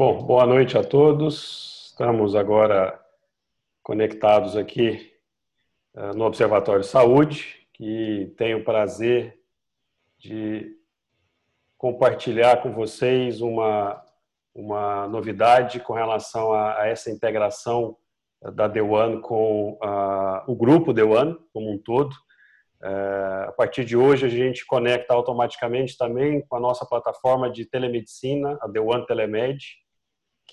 Bom, boa noite a todos. Estamos agora conectados aqui uh, no Observatório de Saúde, que tenho o prazer de compartilhar com vocês uma, uma novidade com relação a, a essa integração da The One com uh, o grupo One como um todo. Uh, a partir de hoje, a gente conecta automaticamente também com a nossa plataforma de telemedicina, a One Telemed,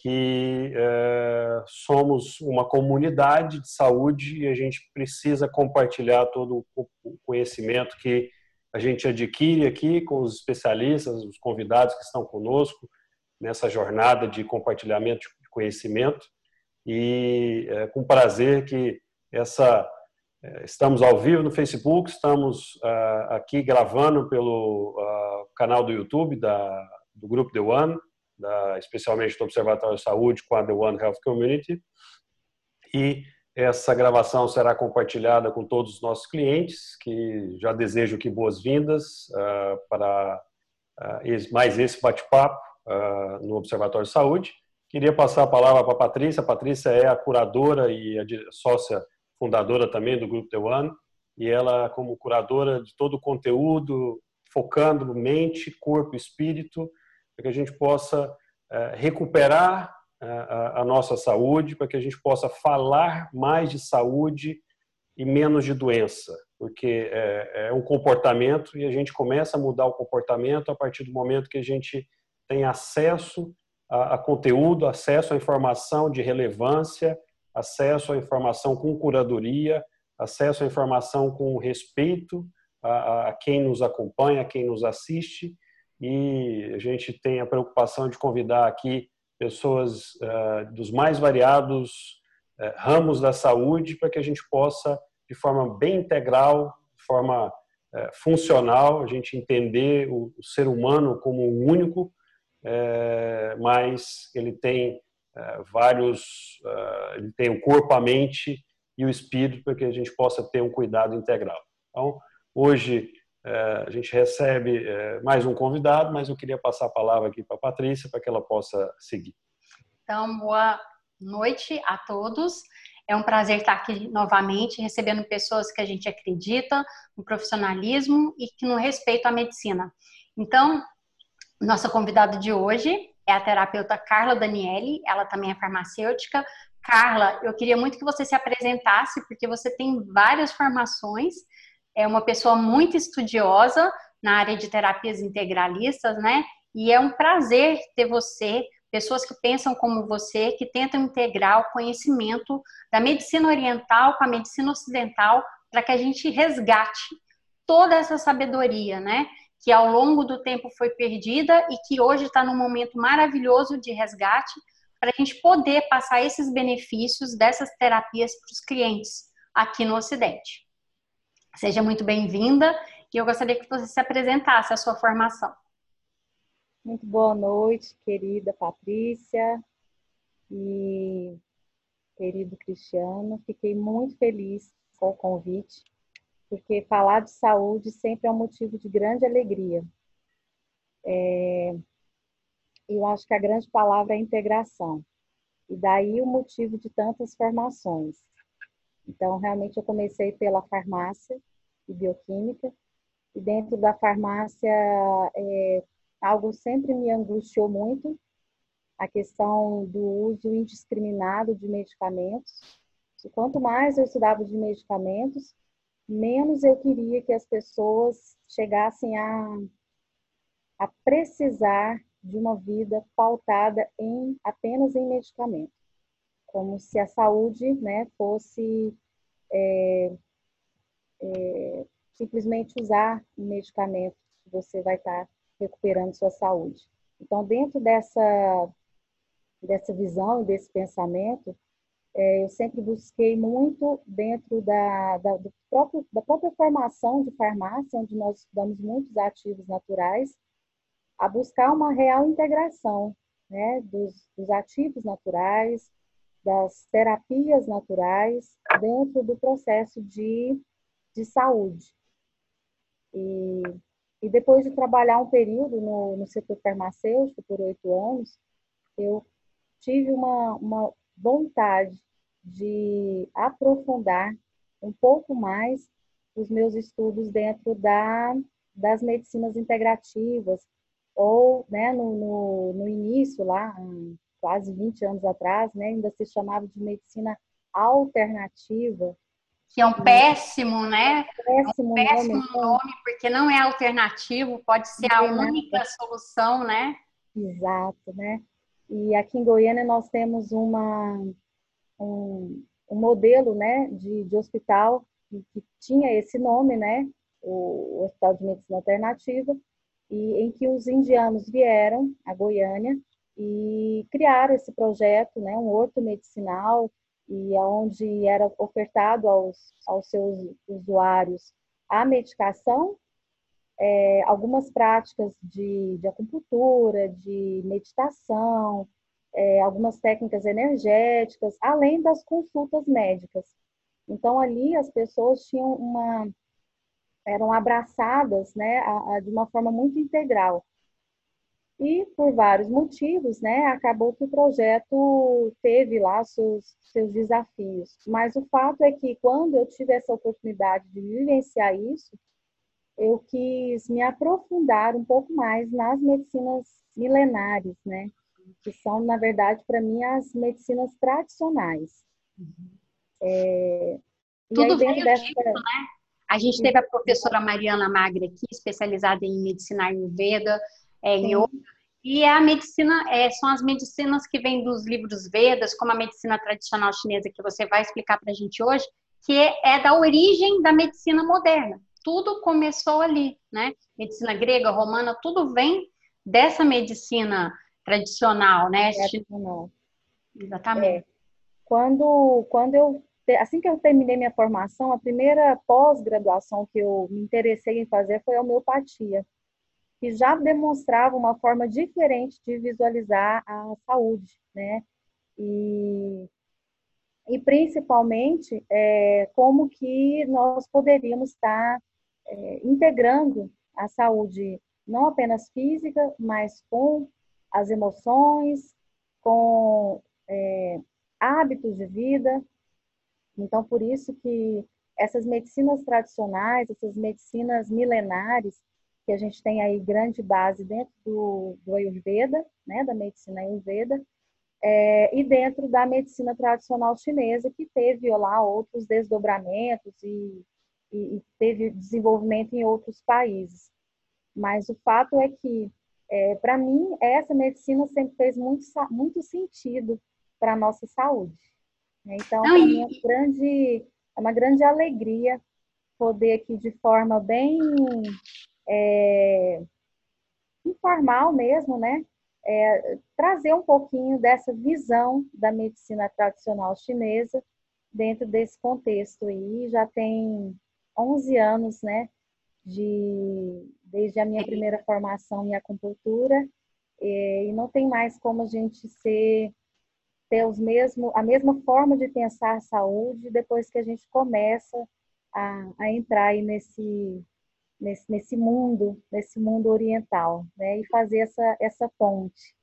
que é, somos uma comunidade de saúde e a gente precisa compartilhar todo o conhecimento que a gente adquire aqui com os especialistas, os convidados que estão conosco nessa jornada de compartilhamento de conhecimento. E é com prazer que essa é, estamos ao vivo no Facebook, estamos uh, aqui gravando pelo uh, canal do YouTube da, do Grupo The One da, especialmente do Observatório de Saúde com a The One Health Community. E essa gravação será compartilhada com todos os nossos clientes, que já desejo aqui boas-vindas uh, para uh, mais esse bate-papo uh, no Observatório de Saúde. Queria passar a palavra para a Patrícia. A Patrícia é a curadora e a sócia fundadora também do Grupo The One, e ela, como curadora de todo o conteúdo, focando mente, corpo espírito, para que a gente possa eh, recuperar eh, a nossa saúde, para que a gente possa falar mais de saúde e menos de doença, porque é, é, um comportamento e a gente começa a mudar o comportamento a partir do momento que a gente tem acesso a, conteúdo, acesso à informação de relevância, acesso à informação com curadoria, acesso à informação com respeito a quem nos acompanha, a quem nos assiste e a gente tem a preocupação de convidar aqui pessoas uh, dos mais variados uh, ramos da saúde para que a gente possa, de forma bem integral, de forma uh, funcional, a gente entender o, o, ser humano como um único, mas ele tem vários, ele tem o corpo, a mente e o espírito para que a gente possa ter um cuidado integral. Então, hoje a gente recebe é, mais um convidado, mas eu queria passar a palavra aqui para a Patrícia para que ela possa seguir. Então, boa noite a todos. É um prazer estar aqui novamente, recebendo pessoas que a gente acredita no profissionalismo e que no respeito à medicina. Então, nossa convidada de hoje é a terapeuta Carla Daniele, ela também é farmacêutica. Carla, eu queria muito que você se apresentasse, porque você tem várias formações é uma pessoa muito estudiosa na área de terapias integralistas, né? E é um prazer ter você, pessoas que pensam como você, que tentam integrar o conhecimento da medicina oriental com a medicina ocidental para que a gente resgate toda essa sabedoria, né? Que ao longo do tempo foi perdida e que hoje está num momento maravilhoso de resgate para a gente poder passar esses benefícios dessas terapias para os clientes aqui no Ocidente. Seja muito bem-vinda e eu gostaria que você se apresentasse a sua formação. Muito boa noite, querida Patrícia e querido Cristiano. Fiquei muito feliz com o convite, porque falar de saúde sempre é um motivo de grande alegria. É... Eu acho que a grande palavra é integração. E daí o motivo de tantas formações. Então, realmente, eu comecei pela farmácia e bioquímica, e dentro da farmácia, é, algo sempre me angustiou muito, a questão do uso indiscriminado de medicamentos. E quanto mais eu estudava de medicamentos, menos eu queria que as pessoas chegassem a, a precisar de uma vida pautada em apenas em medicamentos como se a saúde né, fosse é, é, simplesmente usar um medicamento que você vai estar recuperando sua saúde. Então, dentro dessa, dessa visão desse pensamento, é, eu sempre busquei muito dentro da, da, do próprio, da própria formação de farmácia, onde nós estudamos muitos ativos naturais, a buscar uma real integração né, dos, dos ativos naturais, das terapias naturais dentro do processo de, de saúde. E, e depois de trabalhar um período no, no setor farmacêutico por oito anos, eu tive uma, uma vontade de aprofundar um pouco mais os meus estudos dentro da, das medicinas integrativas, ou né, no, no, no início, lá, quase 20 anos atrás, né, ainda se chamava de medicina alternativa. Que é um péssimo, né? Péssimo, é um péssimo nome, nome, porque não é alternativo, pode ser a única solução, né? Exato, né? E aqui em Goiânia nós temos uma, um, um modelo né, de, de hospital que, que, tinha esse nome, né, o, o Hospital de Medicina Alternativa, e em que os indianos vieram a Goiânia e criaram esse projeto, né, um horto medicinal, e onde era ofertado aos, aos seus usuários a medicação, é, algumas práticas de, de acupuntura, de meditação, é, algumas técnicas energéticas, além das consultas médicas. Então ali as pessoas tinham uma eram abraçadas, né, a, a, de uma forma muito integral. E por vários motivos, né, acabou que o projeto teve lá seus, seus desafios. Mas o fato é que quando eu tive essa oportunidade de vivenciar isso, eu quis me aprofundar um pouco mais nas medicinas milenares, né? que são, na verdade, para mim, as medicinas tradicionais. Uhum. É, Tudo veio dessa... disso, né? A gente teve a professora Mariana Magre aqui, especializada em medicina ayurveda, é, yoga, e é a medicina, é, são as medicinas que vêm dos livros Vedas, como a medicina tradicional chinesa, que você vai explicar para a gente hoje, que é, é da origem da medicina moderna. Tudo começou ali, né? Medicina grega, romana, tudo vem dessa medicina tradicional, né? Tradicional. Exatamente. É. Quando, quando eu, assim que eu terminei minha formação, a primeira pós-graduação que eu me interessei em fazer foi a homeopatia, que já demonstrava uma forma diferente de visualizar a saúde, né? E, e principalmente é, como que nós poderíamos estar é, integrando a saúde não apenas física, mas com as emoções, com é, hábitos de vida. Então, por isso que essas medicinas tradicionais, essas medicinas milenares, que a gente tem aí grande base dentro do, do Ayurveda, né, da medicina Ayurveda, é, e dentro da medicina tradicional chinesa, que teve lá outros desdobramentos e, e, e teve desenvolvimento em outros países. Mas o fato é que é, para mim, essa medicina sempre fez muito, muito sentido para a nossa saúde. Né? Então, para mim, é grande, é uma grande alegria poder aqui, de forma bem é, informal mesmo, né? É, trazer um pouquinho dessa visão da medicina tradicional chinesa dentro desse contexto aí. Já tem 11 anos, né, de desde a minha primeira formação em acupuntura e não tem mais como a gente ser ter os mesmo, a mesma forma de pensar saúde depois que a gente começa a, a entrar aí nesse, nesse, nesse mundo, nesse mundo oriental, né? E fazer essa, essa ponte.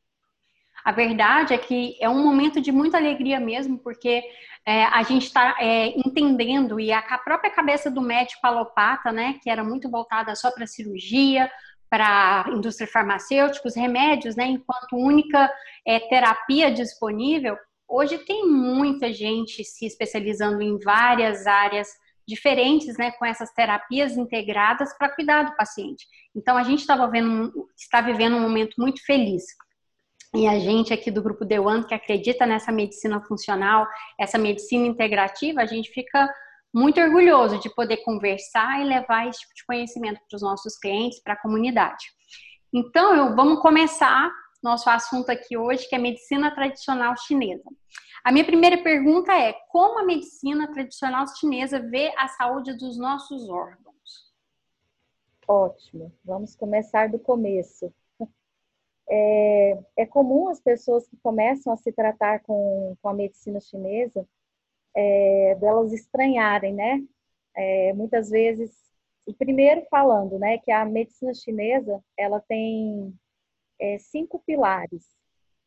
A verdade é que é um momento de muita alegria mesmo, porque é, a gente está é, entendendo e a própria cabeça do médico alopata, né, que era muito voltada só para cirurgia, para indústria farmacêutica, os remédios, né, enquanto única é, terapia disponível, hoje tem muita gente se especializando em várias áreas diferentes, né, com essas terapias integradas para cuidar do paciente. Então a gente estava vendo, está vivendo um momento muito feliz e a gente aqui do grupo The One, que acredita nessa medicina funcional, essa medicina integrativa, a gente fica muito orgulhoso de poder conversar e levar esse tipo de conhecimento para os nossos clientes, para a comunidade. Então, eu, vamos começar nosso assunto aqui hoje, que é medicina tradicional chinesa. A minha primeira pergunta é: como a medicina tradicional chinesa vê a saúde dos nossos órgãos? Ótimo, vamos começar do começo. É, é comum as pessoas que começam a se tratar com, com a medicina chinesa, é, delas estranharem, né? É, muitas vezes, e primeiro falando, né, que a medicina chinesa, ela tem é, cinco pilares.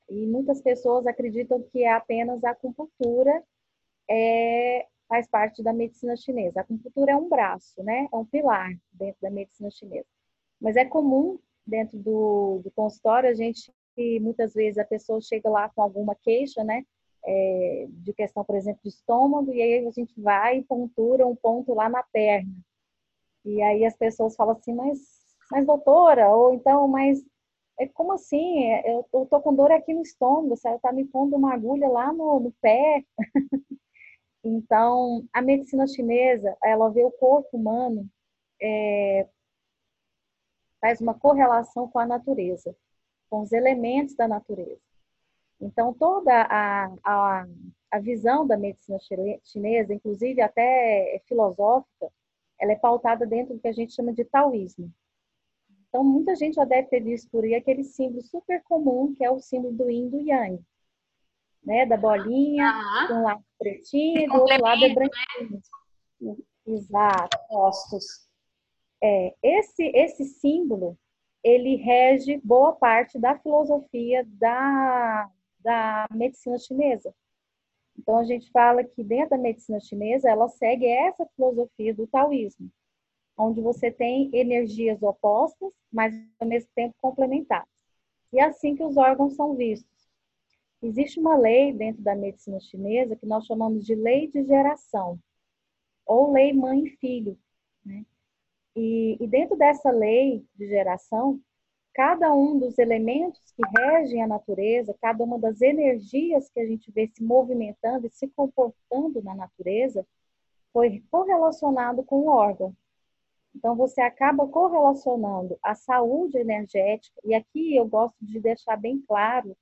E muitas pessoas acreditam que é apenas a acupuntura é, faz parte da medicina chinesa. A acupuntura é um braço, né? É um pilar dentro da medicina chinesa. Mas é comum dentro do, do consultório a gente muitas vezes a pessoa chega lá com alguma queixa, né? É, de questão, por exemplo, de estômago, e aí a gente vai e pontura um ponto lá na perna. E aí as pessoas falam assim, mas, mas doutora, ou então, mas como assim? É, eu, eu tô com dor aqui no estômago, você está me pondo uma agulha lá no, no pé. então, a medicina chinesa, ela vê o corpo humano, é, faz uma correlação com a natureza com os elementos da natureza. Então, toda a, a, a visão da medicina chinesa, inclusive até filosófica, ela é pautada dentro do que a gente chama de taoísmo. Então, muita gente já deve ter visto por aí aquele símbolo super comum, que é o símbolo do yin do yang. Né? Da bolinha, de um lado pretinho, do outro lado é branquinho. Né? Exato. Postos. É, esse, esse símbolo, ele rege boa parte da filosofia da, da medicina chinesa. Então, a gente fala que dentro da medicina chinesa, ela segue essa filosofia do taoísmo, onde você tem energias opostas, mas ao mesmo tempo complementares. E é assim que os órgãos são vistos. Existe uma lei dentro da medicina chinesa que nós chamamos de lei de geração, ou lei mãe e filho. Né? E, e dentro dessa lei de geração, cada um dos elementos que regem a natureza, cada uma das energias que a gente vê se movimentando e se comportando na natureza, foi correlacionado com o órgão. Então, você acaba correlacionando a saúde energética, e aqui eu gosto de deixar bem claro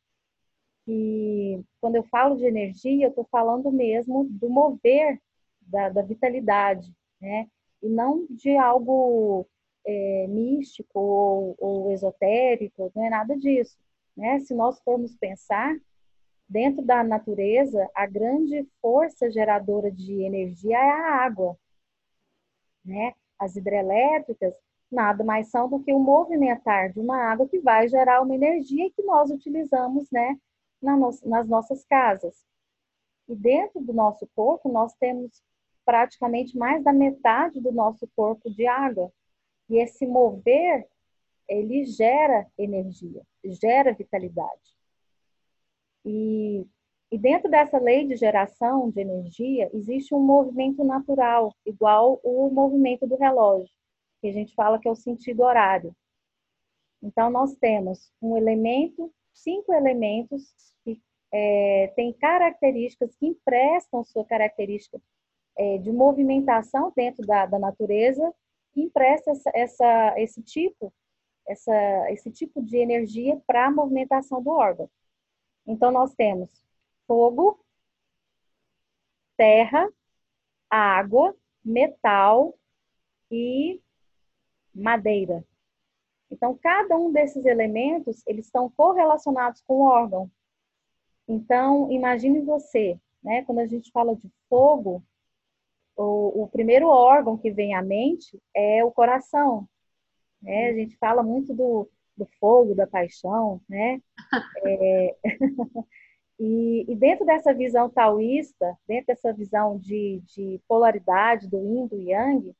que quando eu falo de energia, eu estou falando mesmo do mover da, da vitalidade, né? e não de algo é, místico ou, ou, esotérico, não é nada disso. Né? Se nós formos pensar, dentro da natureza, a grande força geradora de energia é a água. Né? As hidrelétricas nada mais são do que o movimentar de uma água que vai gerar uma energia que nós utilizamos né, nas nossas casas. E dentro do nosso corpo, nós temos praticamente mais da metade do nosso corpo de água. E esse mover, ele gera energia, gera vitalidade. E, e dentro dessa lei de geração de energia, existe um movimento natural, igual o movimento do relógio, que a gente fala que é o sentido horário. Então, nós temos um elemento, cinco elementos que é, têm características que emprestam sua característica é, de movimentação dentro da, da natureza que empresta essa, essa, esse tipo essa, esse tipo de energia para a movimentação do órgão. Então, nós temos fogo, terra, água, metal e madeira. Então, cada um desses elementos, eles estão correlacionados com o órgão. Então, imagine você, né, quando a gente fala de fogo, o, o primeiro órgão que vem à mente é o coração. Né? A gente fala muito do, do fogo, da paixão, né? É... e, e, dentro dessa visão taoísta, dentro dessa visão de, de polaridade do yin do yang,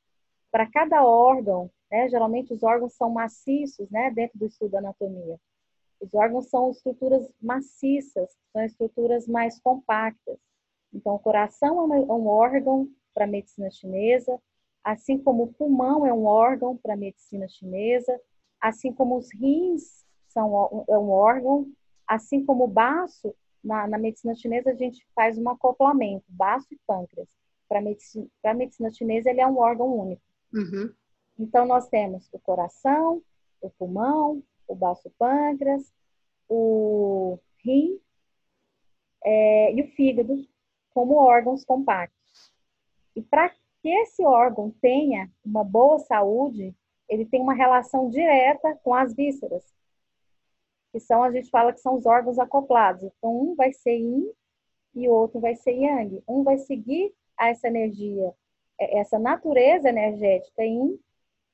para cada órgão, né? geralmente os órgãos são maciços, né? Dentro do estudo da anatomia. Os órgãos são estruturas maciças, são estruturas mais compactas. Então, o coração é um órgão para a medicina chinesa, assim como o pulmão é um órgão para a medicina chinesa, assim como os rins são é um órgão, assim como o baço, na, na medicina chinesa a gente faz um acoplamento, baço e pâncreas. Para medicina, a medicina chinesa ele é um órgão único. Uhum. Então nós temos o coração, o pulmão, o baço pâncreas, o rim é, e o fígado como órgãos compactos. E para que esse órgão tenha uma boa saúde, ele tem uma relação direta com as vísceras, que são, a gente fala que são os órgãos acoplados. Então, um vai ser yin e o outro vai ser yang. Um vai seguir essa energia, é, essa natureza energética yin,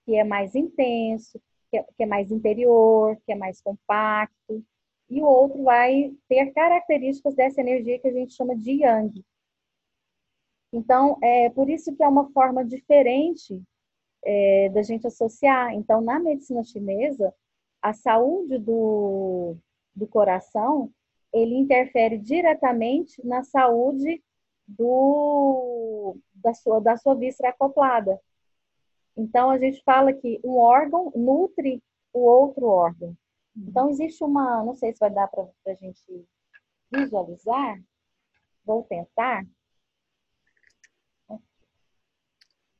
que é mais intenso, que é, que é mais interior, que é mais compacto. e o outro vai ter características dessa energia que a gente chama de yang. Então, é por isso que é uma forma diferente é, da gente associar. Então, na medicina chinesa, a saúde do, do coração, ele interfere diretamente na saúde do, da, sua, da sua víscera acoplada. Então, a gente fala que um órgão nutre o outro órgão. Então, existe uma, não sei se vai dar para a gente visualizar, vou tentar.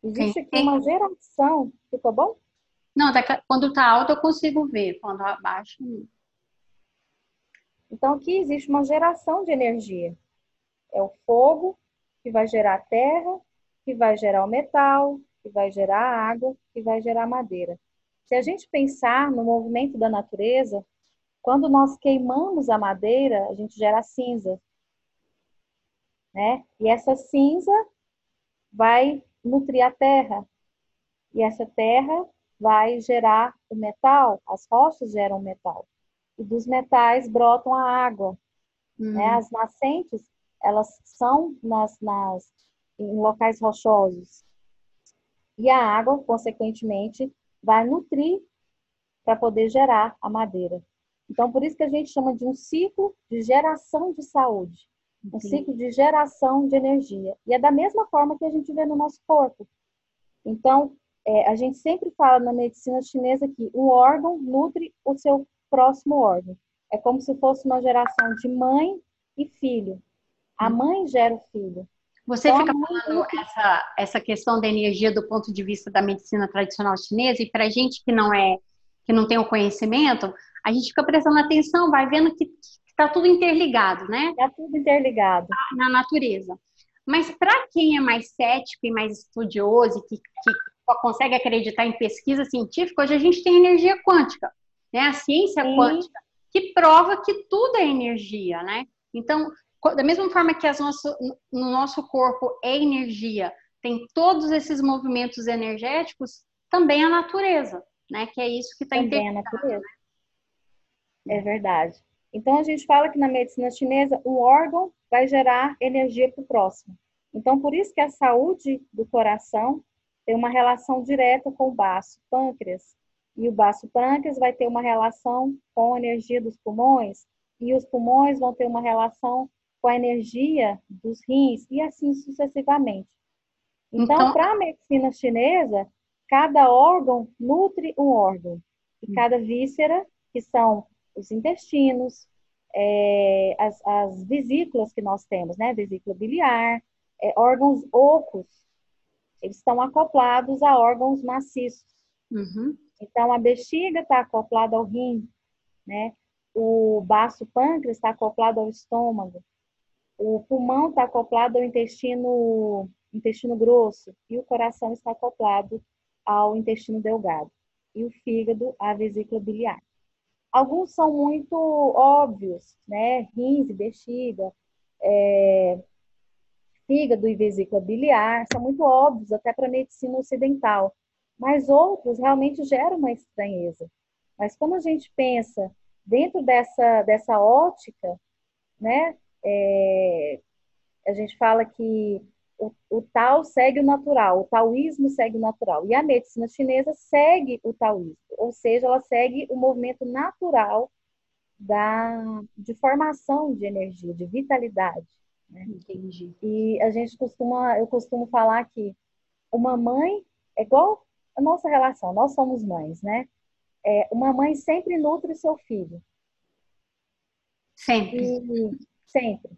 Existe aqui uma geração, ficou bom? Não, quando está alto eu consigo ver, quando abaixo. Então, aqui existe uma geração de energia. É o fogo que vai gerar terra, que vai gerar o metal, que vai gerar água, que vai gerar madeira. Se a gente pensar no movimento da natureza, quando nós queimamos a madeira, a gente gera cinza. Né? E essa cinza vai nutrir a terra. E essa terra vai gerar o metal, as rochas geram metal. E dos metais brotam a água. Uhum. Né? As nascentes, elas são nas, nas, em locais rochosos. E a água, consequentemente, vai nutrir para poder gerar a madeira. Então, por isso que a gente chama de um ciclo de geração de saúde, um ciclo de geração de energia. E é da mesma forma que a gente vê no nosso corpo. Então, é, a gente sempre fala na medicina chinesa que um órgão nutre o seu próximo órgão. É como se fosse uma geração de mãe e filho. A hum. mãe gera o filho. Você então, fica falando essa, essa questão da energia do ponto de vista da medicina tradicional chinesa, e para gente que não é, que não tem o conhecimento, a gente fica prestando atenção, vai vendo que está tudo interligado, né? Está tudo interligado. Na natureza. Mas para quem é mais cético e mais estudioso, que, que consegue acreditar em pesquisa científica, hoje a gente tem energia quântica, né? A ciência Sim. quântica, que prova que tudo é energia, né? Então, da mesma forma que nosso, no nosso corpo é energia, tem todos esses movimentos energéticos, também a natureza, né? Que é isso que está Também a natureza. Né? É verdade. Então a gente fala que na medicina chinesa um órgão vai gerar energia para o próximo. Então por isso que a saúde do coração tem uma relação direta com o baço pâncreas. E o baço pâncreas vai ter uma relação com a energia dos pulmões, e os pulmões vão ter uma relação com a energia dos rins, e assim sucessivamente. Então, então para a medicina chinesa, cada órgão nutre um órgão, e hum. cada víscera, que são os intestinos, é, as, as, vesículas que nós temos, né? Vesícula biliar, é, órgãos ocos, eles estão acoplados a órgãos maciços. Uhum. Então, a bexiga está acoplada ao rim, né? O baço pâncreas está acoplado ao estômago. O pulmão está acoplado ao intestino, intestino grosso. E o coração está acoplado ao intestino delgado. E o fígado à vesícula biliar. Alguns são muito óbvios, né? Rins e bexiga, é, fígado e vesícula biliar, são muito óbvios até para a medicina ocidental, mas outros realmente geram uma estranheza. Mas quando a gente pensa dentro dessa, dessa ótica, né, é, a gente fala que o, o tal segue o natural, o taoísmo segue o natural, e a medicina chinesa segue o taoísmo, ou seja, ela segue o movimento natural da, de formação de energia, de vitalidade. Né? Entendi. E a gente costuma, eu costumo falar que uma mãe é igual a nossa relação, nós somos mães, né? É, uma mãe sempre nutre o seu filho. Sempre. E, sempre.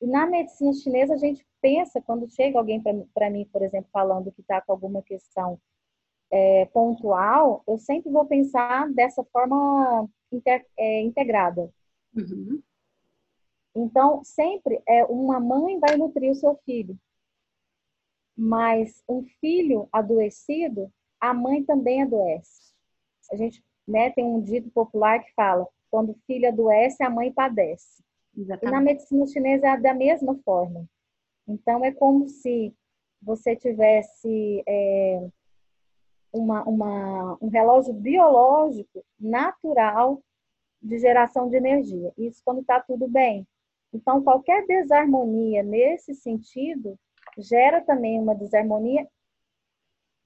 E na medicina chinesa, a gente pensa, quando chega alguém para mim, por exemplo, falando que está com alguma questão é, pontual, eu sempre vou pensar dessa forma inter, é, integrada. Uhum. Então, sempre é uma mãe vai nutrir o seu filho. Mas um filho adoecido, a mãe também adoece. A gente né, tem um dito popular que fala: quando o filho adoece, a mãe padece. Exatamente. E na medicina chinesa é da mesma forma. Então, é como se você tivesse é, uma, uma, um relógio biológico natural de geração de energia. Isso quando está tudo bem. Então, qualquer desarmonia nesse sentido gera também uma desarmonia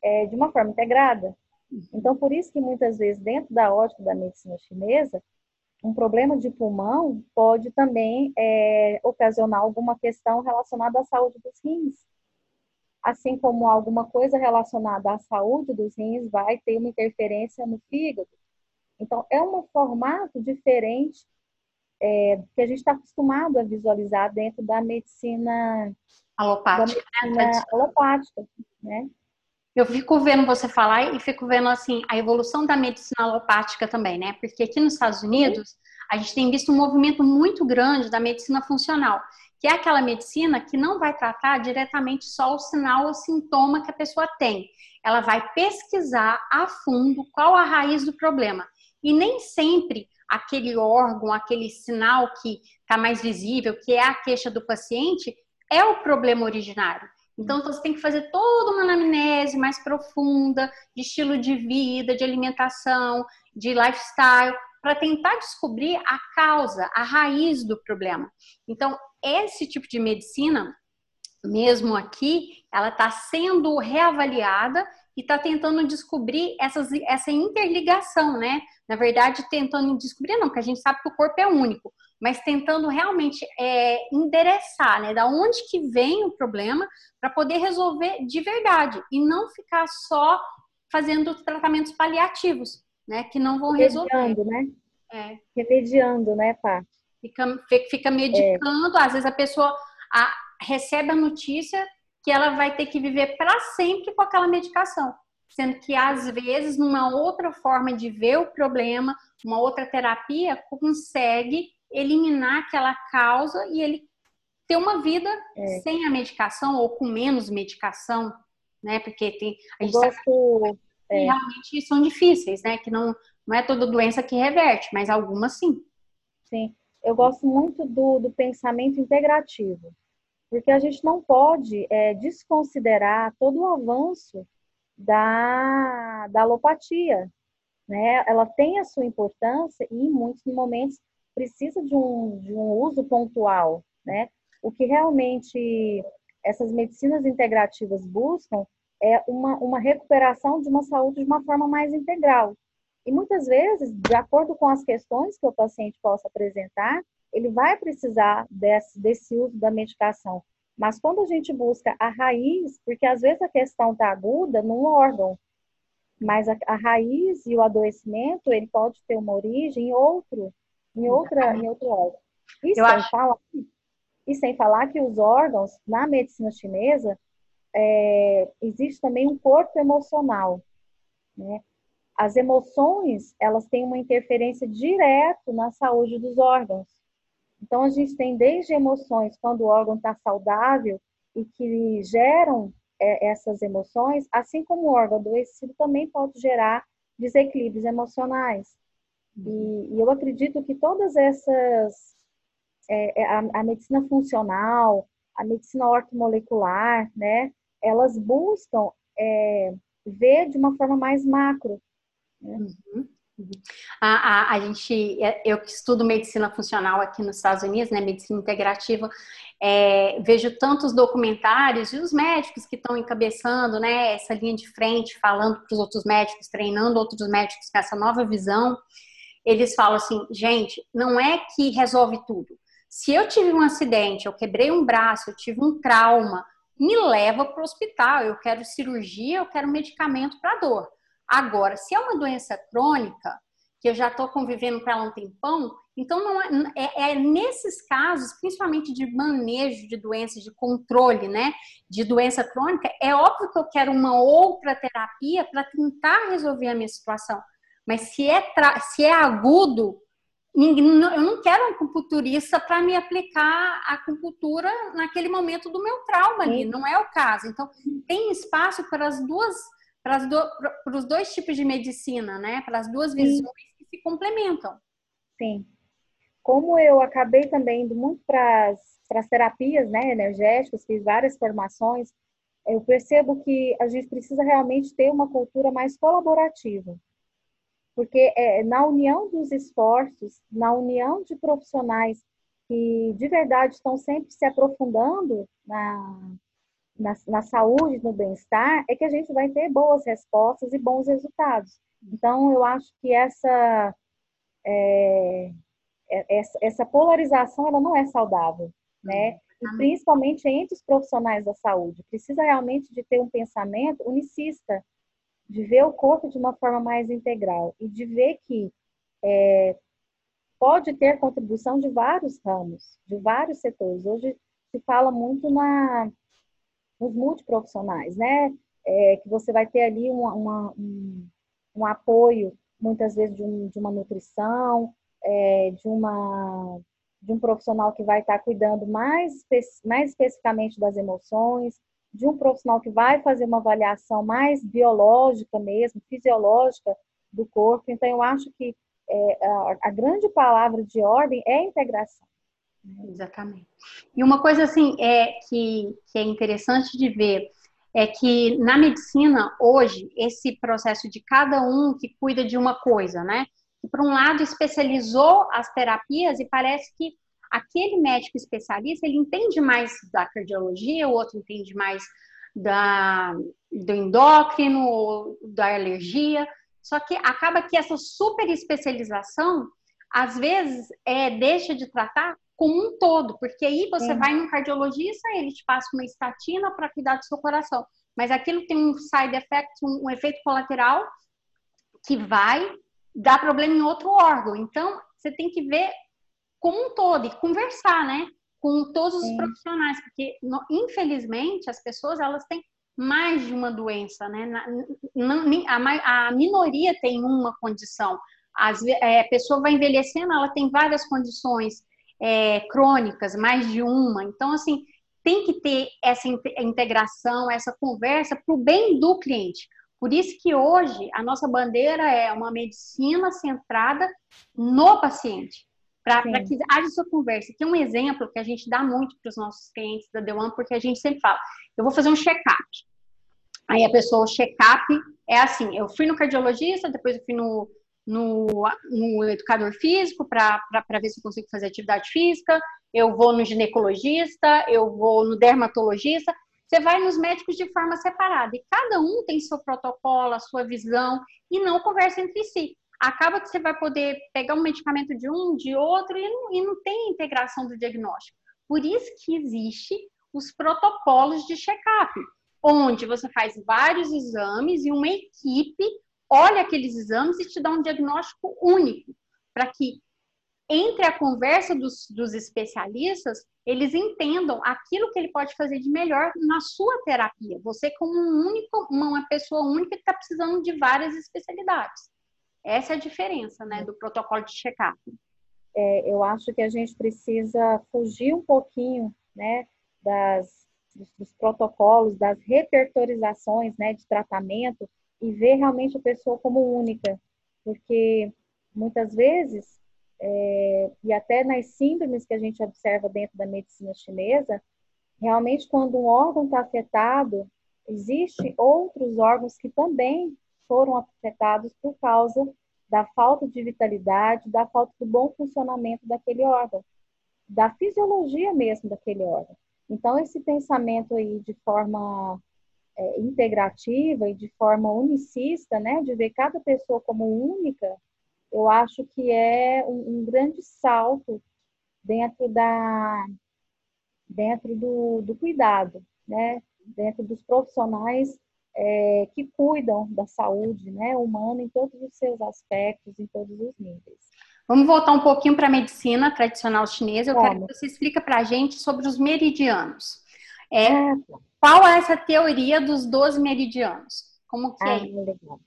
é, de uma forma integrada. Então, por isso que muitas vezes, dentro da ótica da medicina chinesa, um problema de pulmão pode também é, ocasionar alguma questão relacionada à saúde dos rins. Assim como alguma coisa relacionada à saúde dos rins vai ter uma interferência no fígado. Então, é um formato diferente é, que a gente está acostumado a visualizar dentro da medicina alopática, da medicina né? alopática, né? Eu fico vendo você falar e fico vendo assim a evolução da medicina alopática também, né? Porque aqui nos Estados Unidos a gente tem visto um movimento muito grande da medicina funcional, que é aquela medicina que não vai tratar diretamente só o sinal ou sintoma que a pessoa tem. Ela vai pesquisar a fundo qual a raiz do problema. E nem sempre aquele órgão, aquele sinal que está mais visível, que é a queixa do paciente, é o problema originário. Então, você tem que fazer toda uma anamnese mais profunda de estilo de vida, de alimentação, de lifestyle, para tentar descobrir a causa, a raiz do problema. Então, esse tipo de medicina, mesmo aqui, ela está sendo reavaliada e está tentando descobrir essas, essa interligação, né? Na verdade, tentando descobrir, não, porque a gente sabe que o corpo é único, mas tentando realmente é, endereçar, né, da onde que vem o problema para poder resolver de verdade e não ficar só fazendo tratamentos paliativos, né, que não vão resolver. Remediando, né? É. Remediando, né, Pá? Fica, fica medicando, é. às vezes a pessoa a, recebe a notícia que ela vai ter que viver para sempre com aquela medicação sendo que às vezes numa outra forma de ver o problema, uma outra terapia consegue eliminar aquela causa e ele ter uma vida é. sem a medicação ou com menos medicação, né? Porque tem a gente gosto, sabe é. realmente são difíceis, né? Que não não é toda doença que reverte, mas algumas sim. Sim, eu gosto muito do, do pensamento integrativo, porque a gente não pode é, desconsiderar todo o avanço da, da alopatia, né? Ela tem a sua importância e em muitos momentos precisa de um, de um uso pontual, né? O que realmente essas medicinas integrativas buscam é uma, uma recuperação de uma saúde de uma forma mais integral. E muitas vezes, de acordo com as questões que o paciente possa apresentar, ele vai precisar desse, desse uso da medicação. Mas quando a gente busca a raiz, porque às vezes a questão está aguda num órgão, mas a, a, raiz e o adoecimento, ele pode ter uma origem em outro, em outra, em outro órgão. E sem, acho... falar, e sem falar que os órgãos, na medicina chinesa, é, existe também um corpo emocional. Né? As emoções, elas têm uma interferência direta na saúde dos órgãos. Então, a gente tem desde emoções quando o órgão está saudável e que geram é, essas emoções, assim como o órgão adoecido também pode gerar desequilíbrios emocionais. E, e eu acredito que todas essas, é, é, a, a, medicina funcional, a medicina ortomolecular, né, elas buscam é, ver de uma forma mais macro. Né? Uhum. A, a, a, gente, é, eu que estudo medicina funcional aqui nos Estados Unidos, né, medicina integrativa, é, vejo tantos documentários e os médicos que estão encabeçando, né, essa linha de frente, falando para os outros médicos, treinando outros médicos com essa nova visão eles falam assim, gente, não é que resolve tudo. Se eu tive um acidente, eu quebrei um braço, eu tive um trauma, me leva para o hospital. Eu quero cirurgia, eu quero medicamento para dor. Agora, se é uma doença crônica, que eu já estou convivendo com ela um tempão, então não é, é, é, nesses casos, principalmente de manejo de doenças, de controle, né, de doença crônica, é óbvio que eu quero uma outra terapia para tentar resolver a minha situação. Mas se é, se é agudo, eu não quero um acupunturista para me aplicar a acupuntura naquele momento do meu trauma ali, não é o caso. Então, tem espaço para as duas, para, do, os dois tipos de medicina, né? Para as duas visões Sim. que se complementam. Sim. Como eu acabei também indo muito para as terapias né, energéticas, fiz várias formações, eu percebo que a gente precisa realmente ter uma cultura mais colaborativa porque é na união dos esforços, na união de profissionais que de verdade estão sempre se aprofundando na, na, na saúde, no bem-estar, é que a gente vai ter boas respostas e bons resultados. Então, eu acho que essa, é, é essa, essa, polarização ela não é saudável, né? E principalmente entre os profissionais da saúde. Precisa realmente de ter um pensamento unicista, de ver o corpo de uma forma mais integral e de ver que é, pode ter contribuição de vários ramos, de vários setores. Hoje se fala muito na, nos multiprofissionais, né? É, que você vai ter ali uma, uma, um, um, apoio, muitas vezes, de, um, de uma nutrição, é, de, uma, de um profissional que vai estar cuidando mais, mais especificamente das emoções, de um profissional que vai fazer uma avaliação mais biológica mesmo, fisiológica do corpo. Então, eu acho que é, a, a grande palavra de ordem é integração. Exatamente. E uma coisa assim é que, que é interessante de ver é que na medicina hoje esse processo de cada um que cuida de uma coisa, né? Que por um lado especializou as terapias e parece que aquele médico especialista ele entende mais da cardiologia, o outro entende mais da, do endócrino, da alergia. Só que acaba que essa super especialização às vezes é, deixa de tratar como um todo, porque aí você vai no cardiologista, ele te passa uma estatina para cuidar do seu coração, mas aquilo tem um side effect, um, um efeito colateral que vai dar problema em outro órgão. Então, você tem que ver como um todo e conversar, né, com todos os Sim. profissionais, porque no, infelizmente as pessoas elas têm mais de uma doença, né? A minoria tem uma condição. As, é, a pessoa vai envelhecendo, ela tem várias condições é, crônicas, mais de uma. Então, assim, tem que ter essa integração, essa conversa para o bem do cliente. Por isso que hoje a nossa bandeira é uma medicina centrada no paciente, para que haja essa conversa. Tem um exemplo que a gente dá muito para os nossos clientes da One, porque a gente sempre fala, eu vou fazer um check-up. Aí a pessoa, o check-up é assim, eu fui no cardiologista, depois eu fui no no, no educador físico para ver se eu consigo fazer atividade física, eu vou no ginecologista, eu vou no dermatologista. Você vai nos médicos de forma separada e cada um tem seu protocolo, a sua visão e não conversa entre si. Acaba que você vai poder pegar um medicamento de um, de outro e não, e não tem integração do diagnóstico. Por isso que existe os protocolos de check-up, onde você faz vários exames e uma equipe olha aqueles exames e te dá um diagnóstico único, para que entre a conversa dos, dos, especialistas, eles entendam aquilo que ele pode fazer de melhor na sua terapia. Você como um único, uma pessoa única que está precisando de várias especialidades. Essa é a diferença, né, do protocolo de check-up. É, eu acho que a gente precisa fugir um pouquinho, né, das, dos, dos protocolos, das repertorizações, né, de tratamento, e ver realmente a pessoa como única, porque muitas vezes, é, e até nas síndromes que a gente observa dentro da medicina chinesa, realmente quando um órgão está afetado, existe outros órgãos que também foram afetados por causa da falta de vitalidade, da falta do bom funcionamento daquele órgão, da fisiologia mesmo daquele órgão. Então, esse pensamento aí de forma é, integrativa e de forma unicista, né, de ver cada pessoa como única, eu acho que é um, um grande salto dentro da dentro do, do cuidado, né, dentro dos profissionais é, que cuidam da saúde, né, humana em todos os seus aspectos, em todos os níveis. Vamos voltar um pouquinho para a medicina tradicional chinesa. Eu Como? quero que você explique para a gente sobre os meridianos. É, é qual é essa teoria dos 12 meridianos? Como que é ah, é? Legal.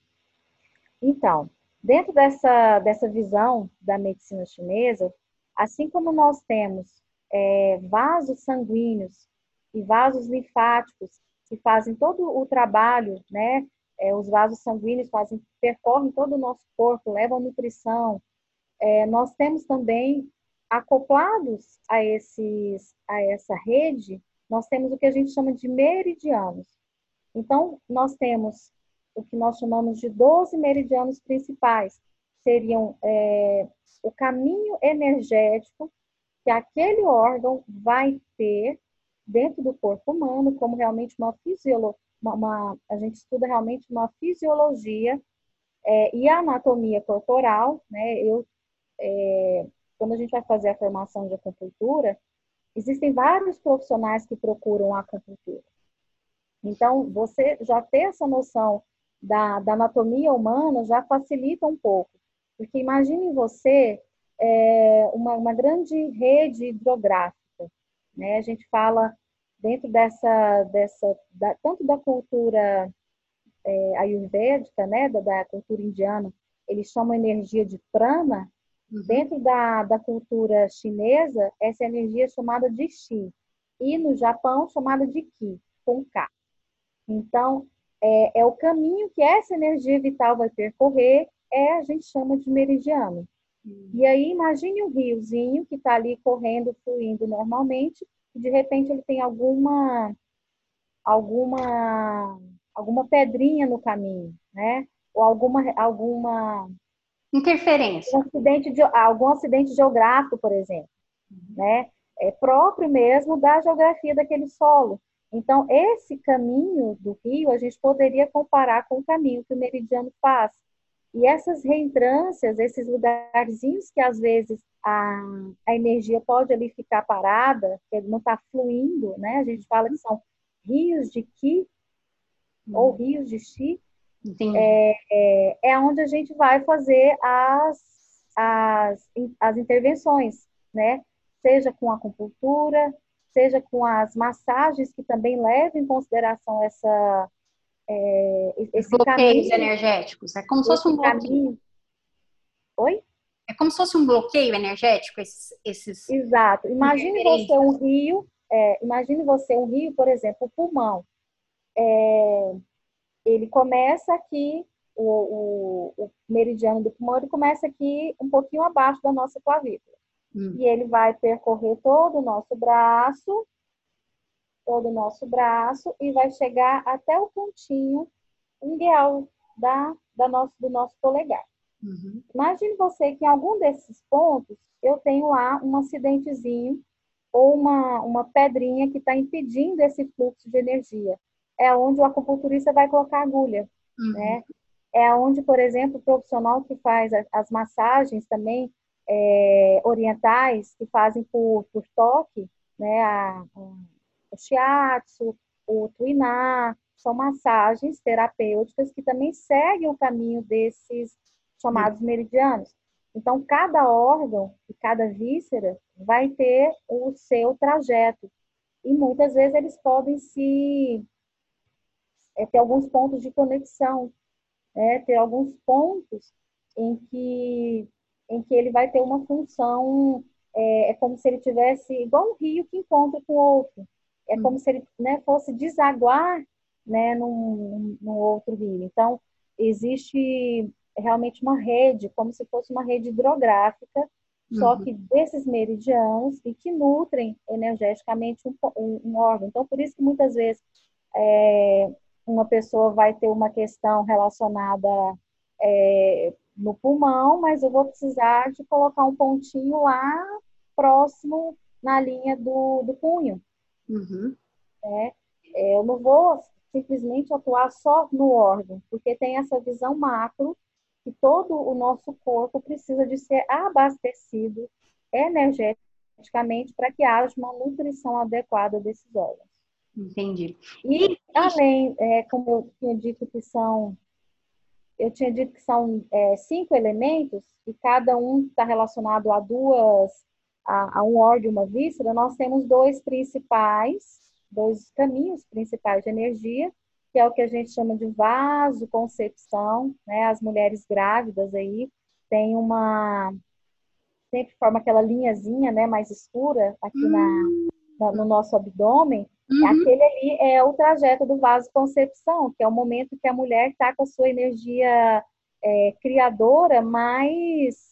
Então, dentro dessa, dessa visão da medicina chinesa, assim como nós temos é, vasos sanguíneos e vasos linfáticos que fazem todo o trabalho, né? É, os vasos sanguíneos fazem, percorrem todo o nosso corpo, levam nutrição. É, nós temos também acoplados a, esses, a essa rede nós temos o que a gente chama de meridianos. Então, nós temos o que nós chamamos de 12 meridianos principais, seriam é, o caminho energético que aquele órgão vai ter dentro do corpo humano, como realmente uma fisiologia, a gente estuda realmente uma fisiologia é, e anatomia corporal, né? Eu, é, quando a gente vai fazer a formação de acupuntura, existem vários profissionais que procuram a acupuntura. Então, você já ter essa noção da, da anatomia humana já facilita um pouco. Porque imagine você é, uma, uma grande rede hidrográfica. Né? A gente fala dentro dessa, dessa da, tanto da cultura é, ayurvédica, né, da, da, cultura indiana, eles chamam energia de prana. Dentro da, da cultura chinesa, essa energia é chamada de chi. E no Japão, chamada de ki, com K. Então, é, é o caminho que essa energia vital vai percorrer, é a gente chama de meridiano. Uhum. E aí, imagine um riozinho que está ali correndo, fluindo normalmente, e de repente ele tem alguma alguma alguma pedrinha no caminho, né? Ou alguma alguma interferência, um acidente de, algum acidente geográfico, por exemplo, uhum. né? É próprio mesmo da geografia daquele solo. Então, esse caminho do rio a gente poderia comparar com o caminho que o meridiano faz. E essas reentrâncias, esses lugarzinhos que às vezes a, a energia pode ali ficar parada, que não está fluindo, né? A gente fala que são rios de Ki hum. ou rios de Chi. É, é, é onde a gente vai fazer as, as, as intervenções, né? Seja com acupuntura, seja com as massagens que também levam em consideração essa é, esse bloqueios caminho, energéticos. É como se fosse um bloqueio. Caminho. Oi? É como se fosse um bloqueio energético, esses. esses Exato. Imagine você um rio, é, imagine você um rio, por exemplo, o pulmão. É, ele começa aqui, o, o, o, meridiano do pulmão, ele começa aqui um pouquinho abaixo da nossa clavícula. Hum. E ele vai percorrer todo o nosso braço, todo o nosso braço e vai chegar até o pontinho ideal da, da nosso, do nosso polegar. Uhum. Imagine você que em algum desses pontos eu tenho lá um acidentezinho ou uma, uma pedrinha que está impedindo esse fluxo de energia. É onde o acupunturista vai colocar a agulha, uhum. né? É onde, por exemplo, o profissional que faz as massagens também é, orientais, que fazem por, por toque, né? A, o shiatsu, o tuiná, são massagens terapêuticas que também seguem o caminho desses chamados meridianos. Então, cada órgão e cada víscera vai ter o seu trajeto. E muitas vezes eles podem se é, ter alguns pontos de conexão, né? ter alguns pontos em que, em que ele vai ter uma função, é, é como se ele tivesse igual um rio que encontra com o outro. É como hum. se ele né, fosse desaguar né, num, num outro rio. Então, existe realmente uma rede, como se fosse uma rede hidrográfica, uhum. só que desses meridianos e que nutrem energeticamente um, um, um órgão. Então, por isso que muitas vezes é, uma pessoa vai ter uma questão relacionada é, no pulmão, mas eu vou precisar de colocar um pontinho lá próximo na linha do, do punho. Uhum. É, é, eu não vou simplesmente atuar só no órgão, porque tem essa visão macro que todo o nosso corpo precisa de ser abastecido energeticamente para que haja uma nutrição adequada desses órgãos. Entendi. E além, é, como eu tinha dito que são, eu tinha dito que são é, cinco elementos e cada um está relacionado a duas a, a um órgão, uma víscera, nós temos dois principais, dois caminhos principais de energia, que é o que a gente chama de vasoconcepção, né? As mulheres grávidas aí têm uma sempre forma aquela linhazinha, né, mais escura aqui na, na no nosso abdômen. Uhum. Aquele ali é o trajeto do vasoconcepção, que é o momento que a mulher está com a sua energia é, criadora mais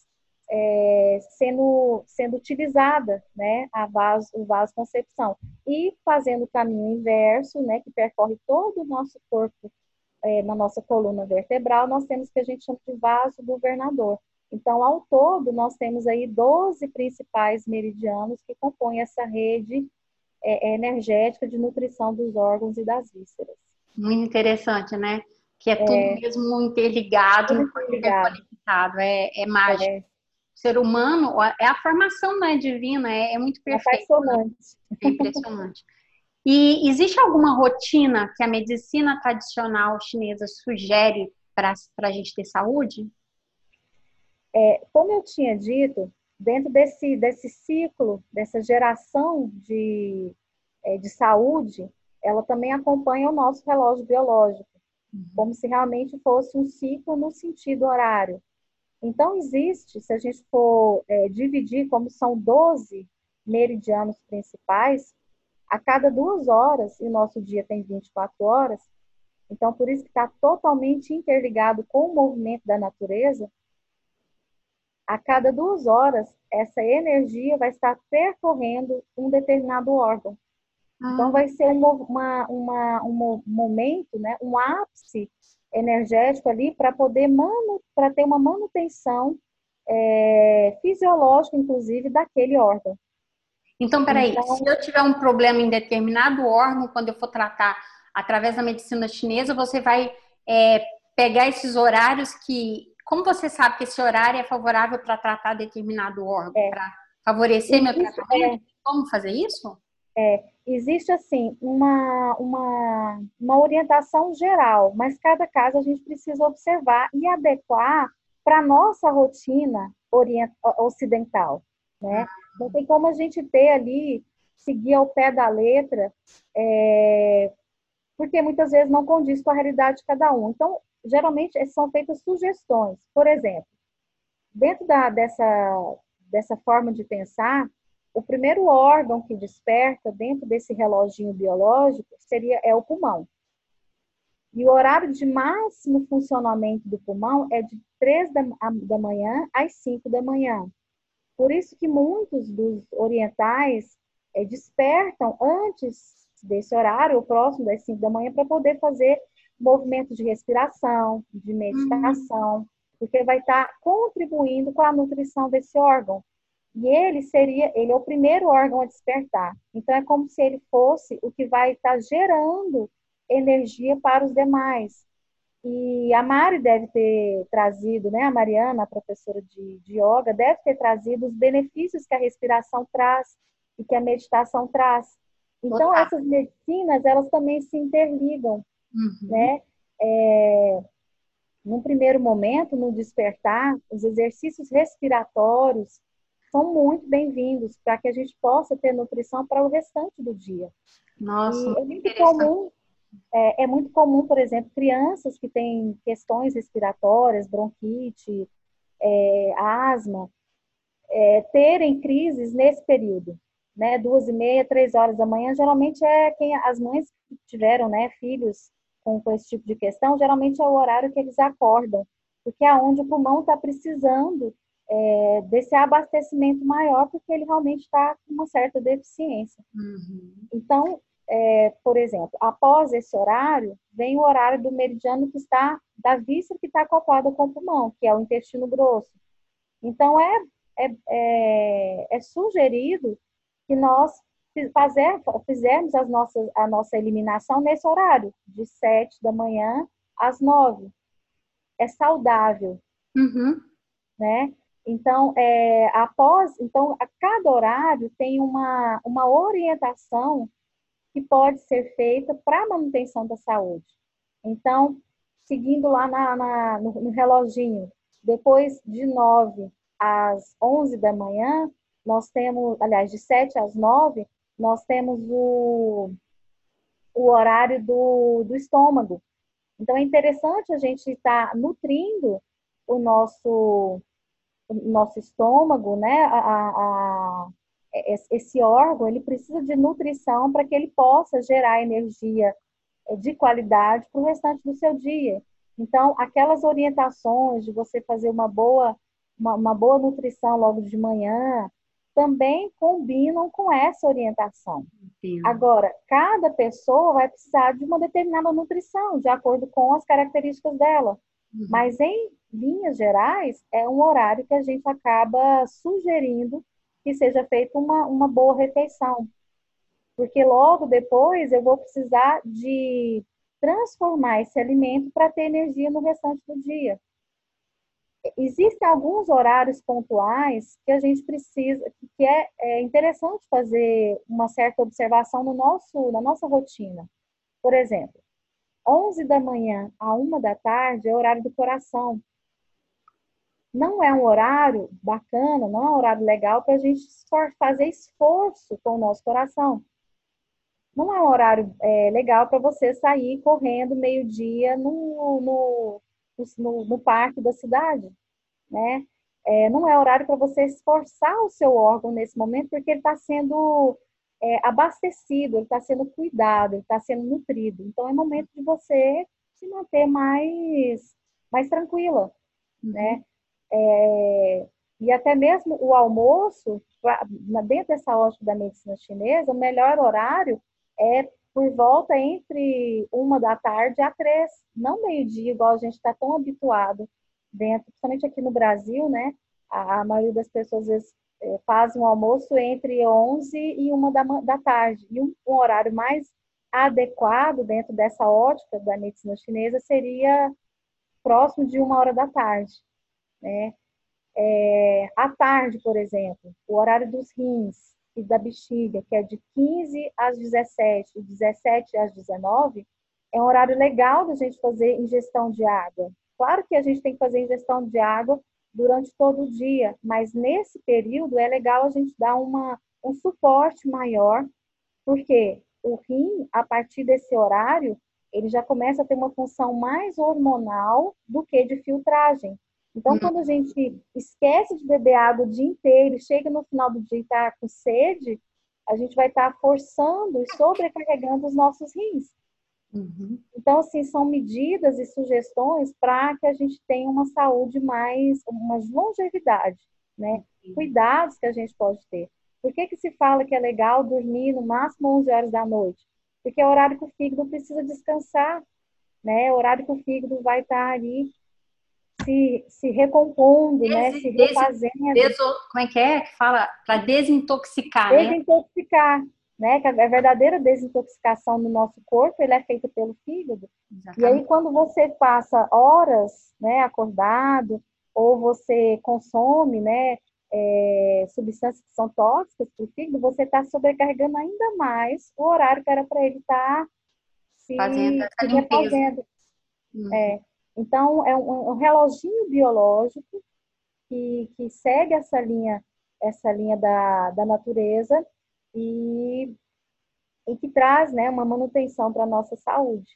é, sendo, sendo utilizada, né, a vaso, o vasoconcepção. E fazendo o caminho inverso, né, que percorre todo o nosso corpo, é, na nossa coluna vertebral, nós temos o que a gente chama de vaso governador, Então, ao todo, nós temos aí 12 principais meridianos que compõem essa rede é, energética de nutrição dos órgãos e das vísceras. Muito interessante, né? Que é tudo é, mesmo interligado, interconectado, é, é mágico. É. O ser humano, é a formação né, divina, é, é muito perfeito. É apaixonante. É impressionante. E existe alguma rotina que a medicina tradicional chinesa sugere para a gente ter saúde? É, como eu tinha dito, dentro desse, desse ciclo, dessa geração de, é, de saúde, ela também acompanha o nosso relógio biológico, uhum. como se realmente fosse um ciclo no sentido horário. Então, existe, se a gente for é, dividir, como são 12 meridianos principais, a cada duas horas, e nosso dia tem 24 horas, então por isso que está totalmente interligado com o movimento da natureza, a cada duas horas, essa energia vai estar percorrendo um determinado órgão. Ah. Então, vai ser um, uma, uma, um momento, né, um ápice energético ali para poder para ter uma manutenção é, fisiológica, inclusive, daquele órgão. Então, peraí, então, se eu tiver um problema em determinado órgão, quando eu for tratar através da medicina chinesa, você vai é, pegar esses horários que como você sabe que esse horário é favorável para tratar determinado órgão, é. para favorecer existe, meu tratamento? É. Como fazer isso? É, existe assim uma, uma, uma orientação geral, mas cada caso a gente precisa observar e adequar para a nossa rotina orient, ocidental. Né? Não tem como a gente ter ali, seguir ao pé da letra, é, porque muitas vezes não condiz com a realidade de cada um. Então, geralmente são feitas sugestões. Por exemplo, dentro da, dessa, dessa forma de pensar, o primeiro órgão que desperta dentro desse reloginho biológico seria é o pulmão. E o horário de máximo funcionamento do pulmão é de 3 da, da manhã às 5 da manhã. Por isso que muitos dos orientais é, despertam antes desse horário, o próximo das 5 da manhã, para poder fazer movimento de respiração, de meditação, uhum. porque vai estar contribuindo com a nutrição desse órgão. E ele seria, ele é o primeiro órgão a despertar. Então é como se ele fosse o que vai estar gerando energia para os demais. E a Mari deve ter trazido, né, a Mariana, a professora de, de yoga, deve ter trazido os benefícios que a respiração traz e que a meditação traz. Então, essas medicinas, elas também se interligam. Uhum. Né? É, num primeiro momento, no despertar, os exercícios respiratórios são muito bem-vindos para que a gente possa ter nutrição para o restante do dia. Nossa, e é muito comum, é, é, muito comum, por exemplo, crianças que têm questões respiratórias, bronquite, é, asma, é, terem crises nesse período, né? Duas e meia, três horas da manhã, geralmente é quem as mães que tiveram, né, filhos com, com esse tipo de questão, geralmente é o horário que eles acordam, porque é onde o pulmão está precisando é, desse abastecimento maior, porque ele realmente está com uma certa deficiência. Uhum. Então, é, por exemplo, após esse horário, vem o horário do meridiano que está, da vista que está acoplado com o pulmão, que é o intestino grosso. Então, é, é, é, é sugerido que nós fazer, fizermos as nossas, a nossa eliminação nesse horário, de 7 da manhã às 9. É saudável. Uhum. Né? Então, é, após, então, a cada horário tem uma, uma orientação que pode ser feita para a manutenção da saúde. Então, seguindo lá na, na no, no, reloginho, depois de 9 às 11 da manhã, nós temos, aliás, de 7 às 9, nós temos o, o horário do, do estômago. Então, é interessante a gente estar tá nutrindo o nosso, o nosso estômago, né? A, a, esse órgão, ele precisa de nutrição para que ele possa gerar energia de qualidade para o restante do seu dia. Então, aquelas orientações de você fazer uma boa, uma, uma boa nutrição logo de manhã, também combinam com essa orientação. Sim. Agora, cada pessoa vai precisar de uma determinada nutrição, de acordo com as características dela. Uhum. Mas em linhas gerais, é um horário que a gente acaba sugerindo que seja feita uma, uma boa refeição. Porque logo depois eu vou precisar de transformar esse alimento para ter energia no restante do dia. Existem alguns horários pontuais que a gente precisa, que é, é interessante fazer uma certa observação no nosso, na nossa rotina. Por exemplo, 11 da manhã a 1 da tarde é horário do coração. Não é um horário bacana, não é um horário legal para a gente fazer esforço com o nosso coração. Não é um horário é, legal para você sair correndo meio-dia no, no, no, no, parque da cidade, né? É, não é horário para você esforçar o seu órgão nesse momento, porque ele está sendo é, abastecido, ele está sendo cuidado, ele está sendo nutrido. Então é momento de você se manter mais, mais tranquila, uhum. né? É, e até mesmo o almoço, dentro dessa ótica da medicina chinesa, o melhor horário é por volta entre uma da tarde a três, não meio-dia, igual a gente está tão habituado dentro, principalmente aqui no Brasil, né? A, a maioria das pessoas às vezes é, fazem um almoço entre 11 e uma da, da tarde. E um, um horário mais adequado dentro dessa ótica da medicina chinesa seria próximo de uma hora da tarde, né? É, à tarde, por exemplo, o horário dos rins e da bexiga, que é de 15 às 17 e 17 às 19, é um horário legal da gente fazer ingestão de água. Claro que a gente tem que fazer ingestão de água durante todo o dia, mas nesse período é legal a gente dar uma, um suporte maior, porque o rim, a partir desse horário, ele já começa a ter uma função mais hormonal do que de filtragem. Então, hum. quando a gente esquece de beber água o dia inteiro e chega no final do dia e está com sede, a gente vai estar tá forçando e sobrecarregando os nossos rins. Uhum. Então, assim, são medidas e sugestões para que a gente tenha uma saúde mais, uma longevidade, né? Uhum. Cuidados que a gente pode ter. Por que, que se fala que é legal dormir no máximo 11 horas da noite? Porque é o horário que o fígado precisa descansar, né? É o horário que o fígado vai estar tá ali se, se recompondo, des, né? Se refazendo. Des, como é que é que fala? Para desintoxicar? Desintoxicar. Né? né? A verdadeira desintoxicação no nosso corpo ele é feita pelo fígado. Exatamente. E aí quando você passa horas, né, acordado ou você consome, né, é, substâncias que são tóxicas para o fígado, você está sobrecarregando ainda mais o horário que era para ele estar tá se, fazendo se refazendo. Uhum. É, então, é um, um reloginho biológico que, que segue essa linha, essa linha da, da natureza e, e que traz né, uma manutenção para a nossa saúde.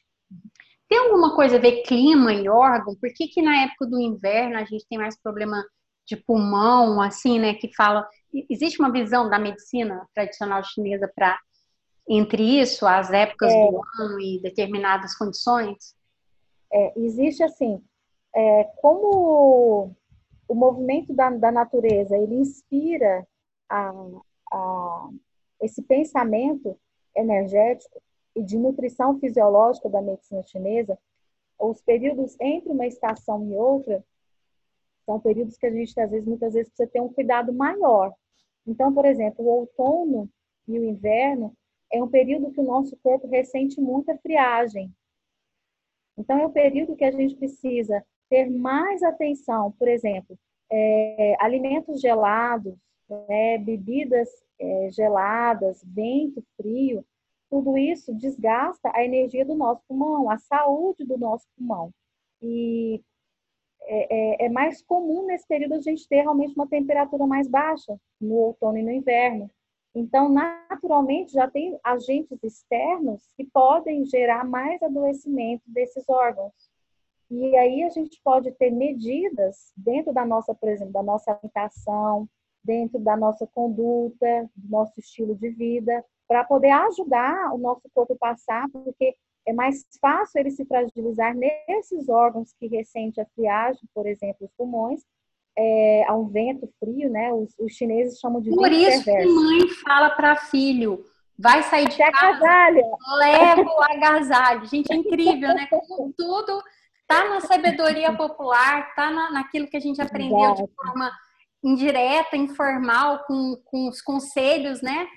Tem alguma coisa a ver clima e órgão? Por que, que na época do inverno a gente tem mais problema de pulmão, assim, né? Que fala. Existe uma visão da medicina tradicional chinesa para entre isso, as épocas é, do ano e determinadas condições? É, existe assim, é, como o movimento da, da natureza ele inspira a, a, esse pensamento energético e de nutrição fisiológica da medicina chinesa, os períodos entre uma estação e outra são períodos que a gente, às vezes, muitas vezes, precisa ter um cuidado maior. Então, por exemplo, o outono e o inverno é um período que o nosso corpo ressente muita friagem. Então, é um período que a gente precisa ter mais atenção, por exemplo, é, alimentos gelados, né, bebidas é, geladas, vento frio, tudo isso desgasta a energia do nosso pulmão, a saúde do nosso pulmão. E é, é, é, mais comum nesse período a gente ter realmente uma temperatura mais baixa, no outono e no inverno. Então, naturalmente, já tem agentes externos que podem gerar mais adoecimento desses órgãos. E aí a gente pode ter medidas dentro da nossa, por exemplo, da nossa alimentação, dentro da nossa conduta, do nosso estilo de vida, para poder ajudar o nosso corpo a passar, porque é mais fácil ele se fragilizar nesses órgãos que ressente a friagem, por exemplo, os pulmões, é, a um vento frio, né? Os, os chineses chamam de Por isso perverso. que mãe fala para filho, vai sair de casa, agasalha. leva o agasalho. Gente, é incrível, né? Como tudo tá na sabedoria popular, tá na, naquilo que a gente aprendeu Exato. de forma indireta, informal, com, com os conselhos, né?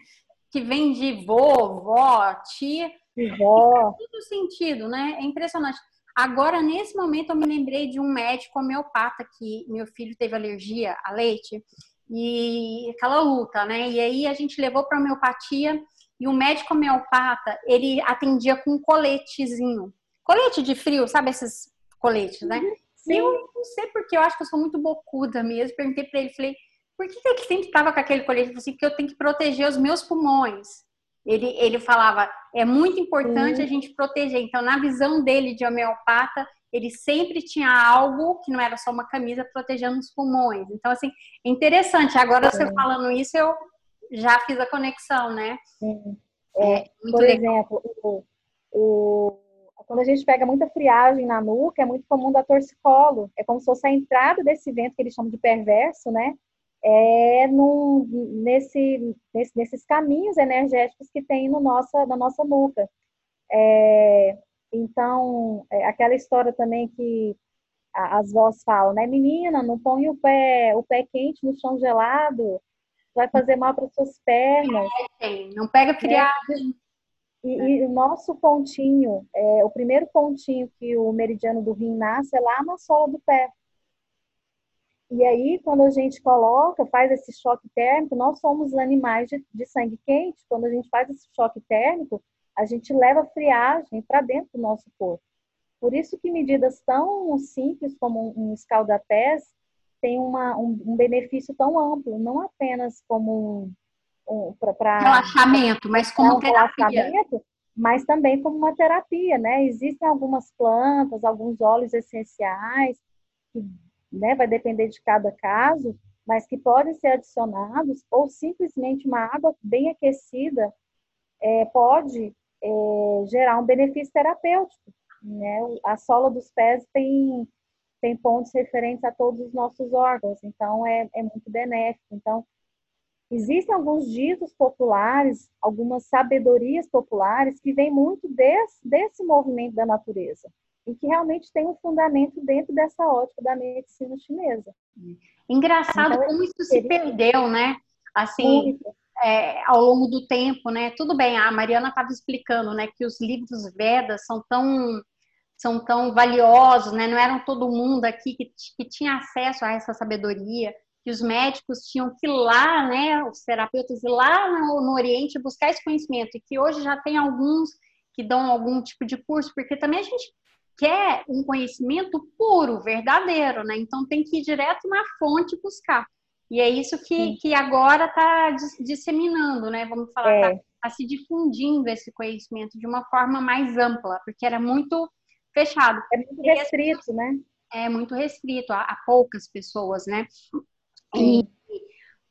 Que vem de vovó, tia. Vó. Faz todo sentido, né? É impressionante. Agora, nesse momento, eu me lembrei de um médico homeopata que meu filho teve alergia a leite e aquela luta, né? E aí a gente levou para homeopatia e o médico homeopata, ele atendia com um coletezinho. Colete de frio, sabe esses coletes, né? Sim. Eu não sei porque, eu acho que eu sou muito bocuda mesmo. Perguntei para ele, falei, por que, que ele sempre estava com aquele colete? Assim, porque eu tenho que proteger os meus pulmões. Ele, ele falava, é muito importante a gente proteger. Então, na visão dele de homeopata, ele sempre tinha algo que não era só uma camisa protegendo os pulmões. Então, assim, é interessante. Agora, você falando isso, eu já fiz a conexão, né? Sim. É, é por legal. exemplo, o, o, quando a gente pega muita friagem na nuca, é muito comum dar torcicolo. É como se fosse a entrada desse vento que eles chamam de perverso, né? É no, nesse, nesse, nesses caminhos energéticos que tem no nossa, na nossa nuca. É, então, é aquela história também que as vozes falam, né? Menina, não põe o pé, o pé quente no chão gelado, vai fazer mal para suas pernas. É, não pega né? friagem. E, e, o nosso pontinho, é, o primeiro pontinho que o meridiano do rim nasce é lá na sola do pé. E aí, quando a gente coloca, faz esse choque térmico, nós somos animais de, de sangue quente. Quando a gente faz esse choque térmico, a gente leva friagem para dentro do nosso corpo. Por isso que medidas tão simples como um escaldapés tem uma, um, um, benefício tão amplo, não apenas como um, um para relaxamento, mas como um relaxamento, mas também como uma terapia, né? Existem algumas plantas, alguns óleos essenciais que, né, vai depender de cada caso, mas que podem ser adicionados ou simplesmente uma água bem aquecida é, pode é, gerar um benefício terapêutico. Né? A sola dos pés tem tem pontos referentes a todos os nossos órgãos, então é, é muito benéfico. Então, existem alguns ditos populares, algumas sabedorias populares que vêm muito desse, desse movimento da natureza e que realmente tem um fundamento dentro dessa ótica da medicina chinesa. Engraçado então, como isso se perdeu, né? Assim, é, ao longo do tempo, né? Tudo bem, a Mariana estava explicando, né, que os livros Vedas são tão são tão valiosos, né? Não eram todo mundo aqui que, que tinha acesso a essa sabedoria, que os médicos tinham que ir lá, né? Os terapeutas ir lá no, no Oriente buscar esse conhecimento e que hoje já tem alguns que dão algum tipo de curso, porque também a gente quer um conhecimento puro, verdadeiro, né? Então tem que ir direto na fonte buscar. E é isso que, que agora está disseminando, né? Vamos falar, está é. tá se difundindo esse conhecimento de uma forma mais ampla, porque era muito fechado. É muito restrito, né? É muito restrito a, a poucas pessoas, né? E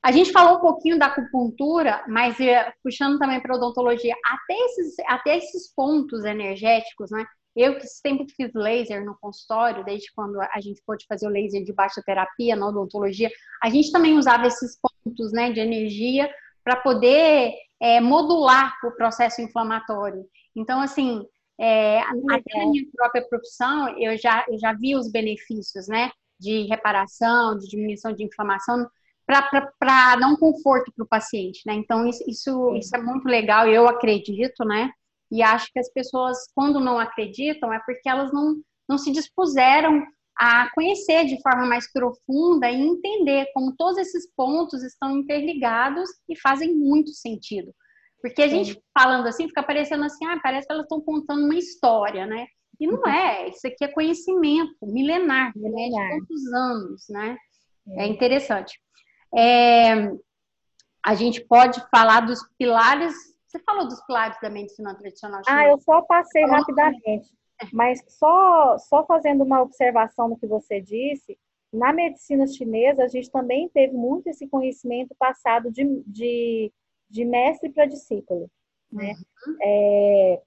a gente falou um pouquinho da acupuntura, mas é, puxando também para odontologia, até esses, até esses pontos energéticos, né? Eu que sempre fiz laser no consultório, desde quando a gente pôde fazer o laser de baixa terapia na odontologia, a gente também usava esses pontos né, de energia para poder é, modular o processo inflamatório. Então, assim, é, até na minha própria profissão, eu já, eu já vi os benefícios, né? De reparação, de diminuição de inflamação, para dar um conforto para o paciente, né? Então, isso, isso, isso é muito legal, eu acredito, né? E acho que as pessoas, quando não acreditam, é porque elas não, não se dispuseram a conhecer de forma mais profunda e entender como todos esses pontos estão interligados e fazem muito sentido. Porque a gente falando assim, fica parecendo assim, ah, parece que elas estão contando uma história, né? E não é, isso aqui é conhecimento milenar, milenar. De quantos anos, né? É, é interessante. É, a gente pode falar dos pilares, você falou dos pilares da medicina tradicional chinesa? Ah, eu só passei rapidamente, mas só, só fazendo uma observação no que você disse, na medicina chinesa a gente também teve muito esse conhecimento passado de, de de mestre para discípulo, né? Uhum. É,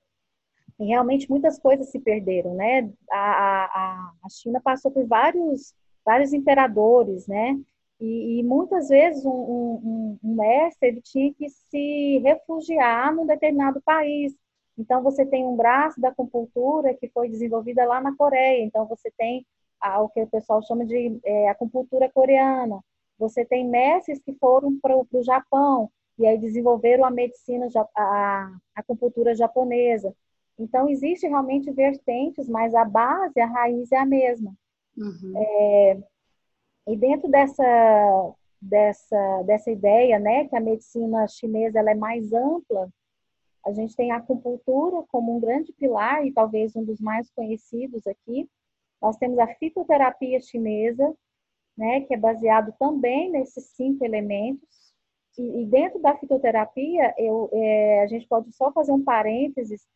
realmente muitas coisas se perderam, né? A, a, a China passou por vários, vários imperadores, né? E, e muitas vezes um, um, um, mestre ele tinha que se refugiar num determinado país. Então, você tem um braço da acupuntura que foi desenvolvida lá na Coreia. Então, você tem a, o que o pessoal chama de é, acupuntura coreana. Você tem mestres que foram para o Japão e aí desenvolveram a medicina, a, acupuntura japonesa. Então, existe realmente vertentes, mas a base, a raiz é a mesma. Uhum. É, e dentro dessa, dessa, dessa ideia, né, que a medicina chinesa ela é mais ampla, a gente tem a acupuntura como um grande pilar e talvez um dos mais conhecidos aqui. Nós temos a fitoterapia chinesa, né, que é baseado também nesses cinco elementos. E, e dentro da fitoterapia, eu, é, a gente pode só fazer um parênteses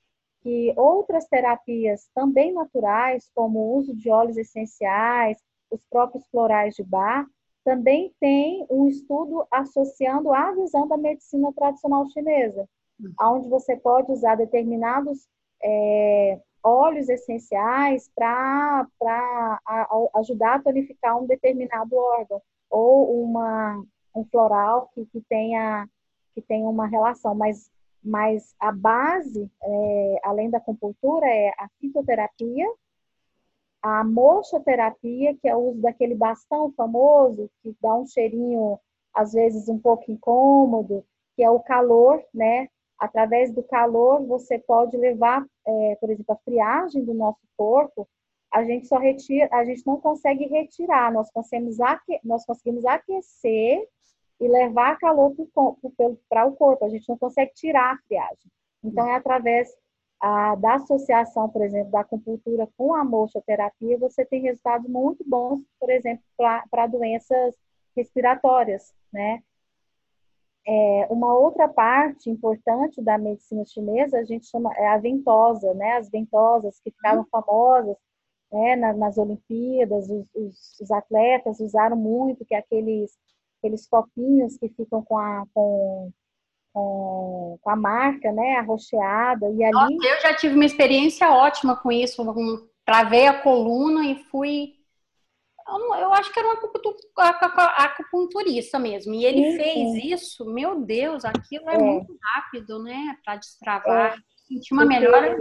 que outras terapias também naturais, como o uso de óleos essenciais, os próprios florais de bar, também tem um estudo associando a visão da medicina tradicional chinesa, onde você pode usar determinados é, óleos essenciais para ajudar a tonificar um determinado órgão ou uma, um floral que, que, tenha, que tenha uma relação. Mas mas a base, é, além da acupuntura, é a fitoterapia, a mochoterapia, que é o uso daquele bastão famoso, que dá um cheirinho, às vezes, um pouco incômodo, que é o calor, né? Através do calor, você pode levar, é, por exemplo, a friagem do nosso corpo, a gente só retira, a gente não consegue retirar, nós conseguimos, aque, nós conseguimos aquecer e levar calor para o corpo. A gente não consegue tirar a friagem. Então, é através a, da associação, por exemplo, da acupuntura com a mochoterapia, você tem resultados muito bons, por exemplo, para doenças respiratórias, né? É, uma outra parte importante da medicina chinesa, a gente chama é a ventosa, né? As ventosas que ficaram famosas né? nas, nas Olimpíadas, os, os, os atletas usaram muito, que é aqueles aqueles copinhos que ficam com a, com, com, com a marca, né, arroxeada, e ali... Nossa, eu já tive uma experiência ótima com isso, travei a coluna e fui... Eu, acho que era um acupunturista mesmo, e ele sim, fez sim. isso, meu Deus, aquilo é, é. muito rápido, né, para destravar, é. sentir uma melhora.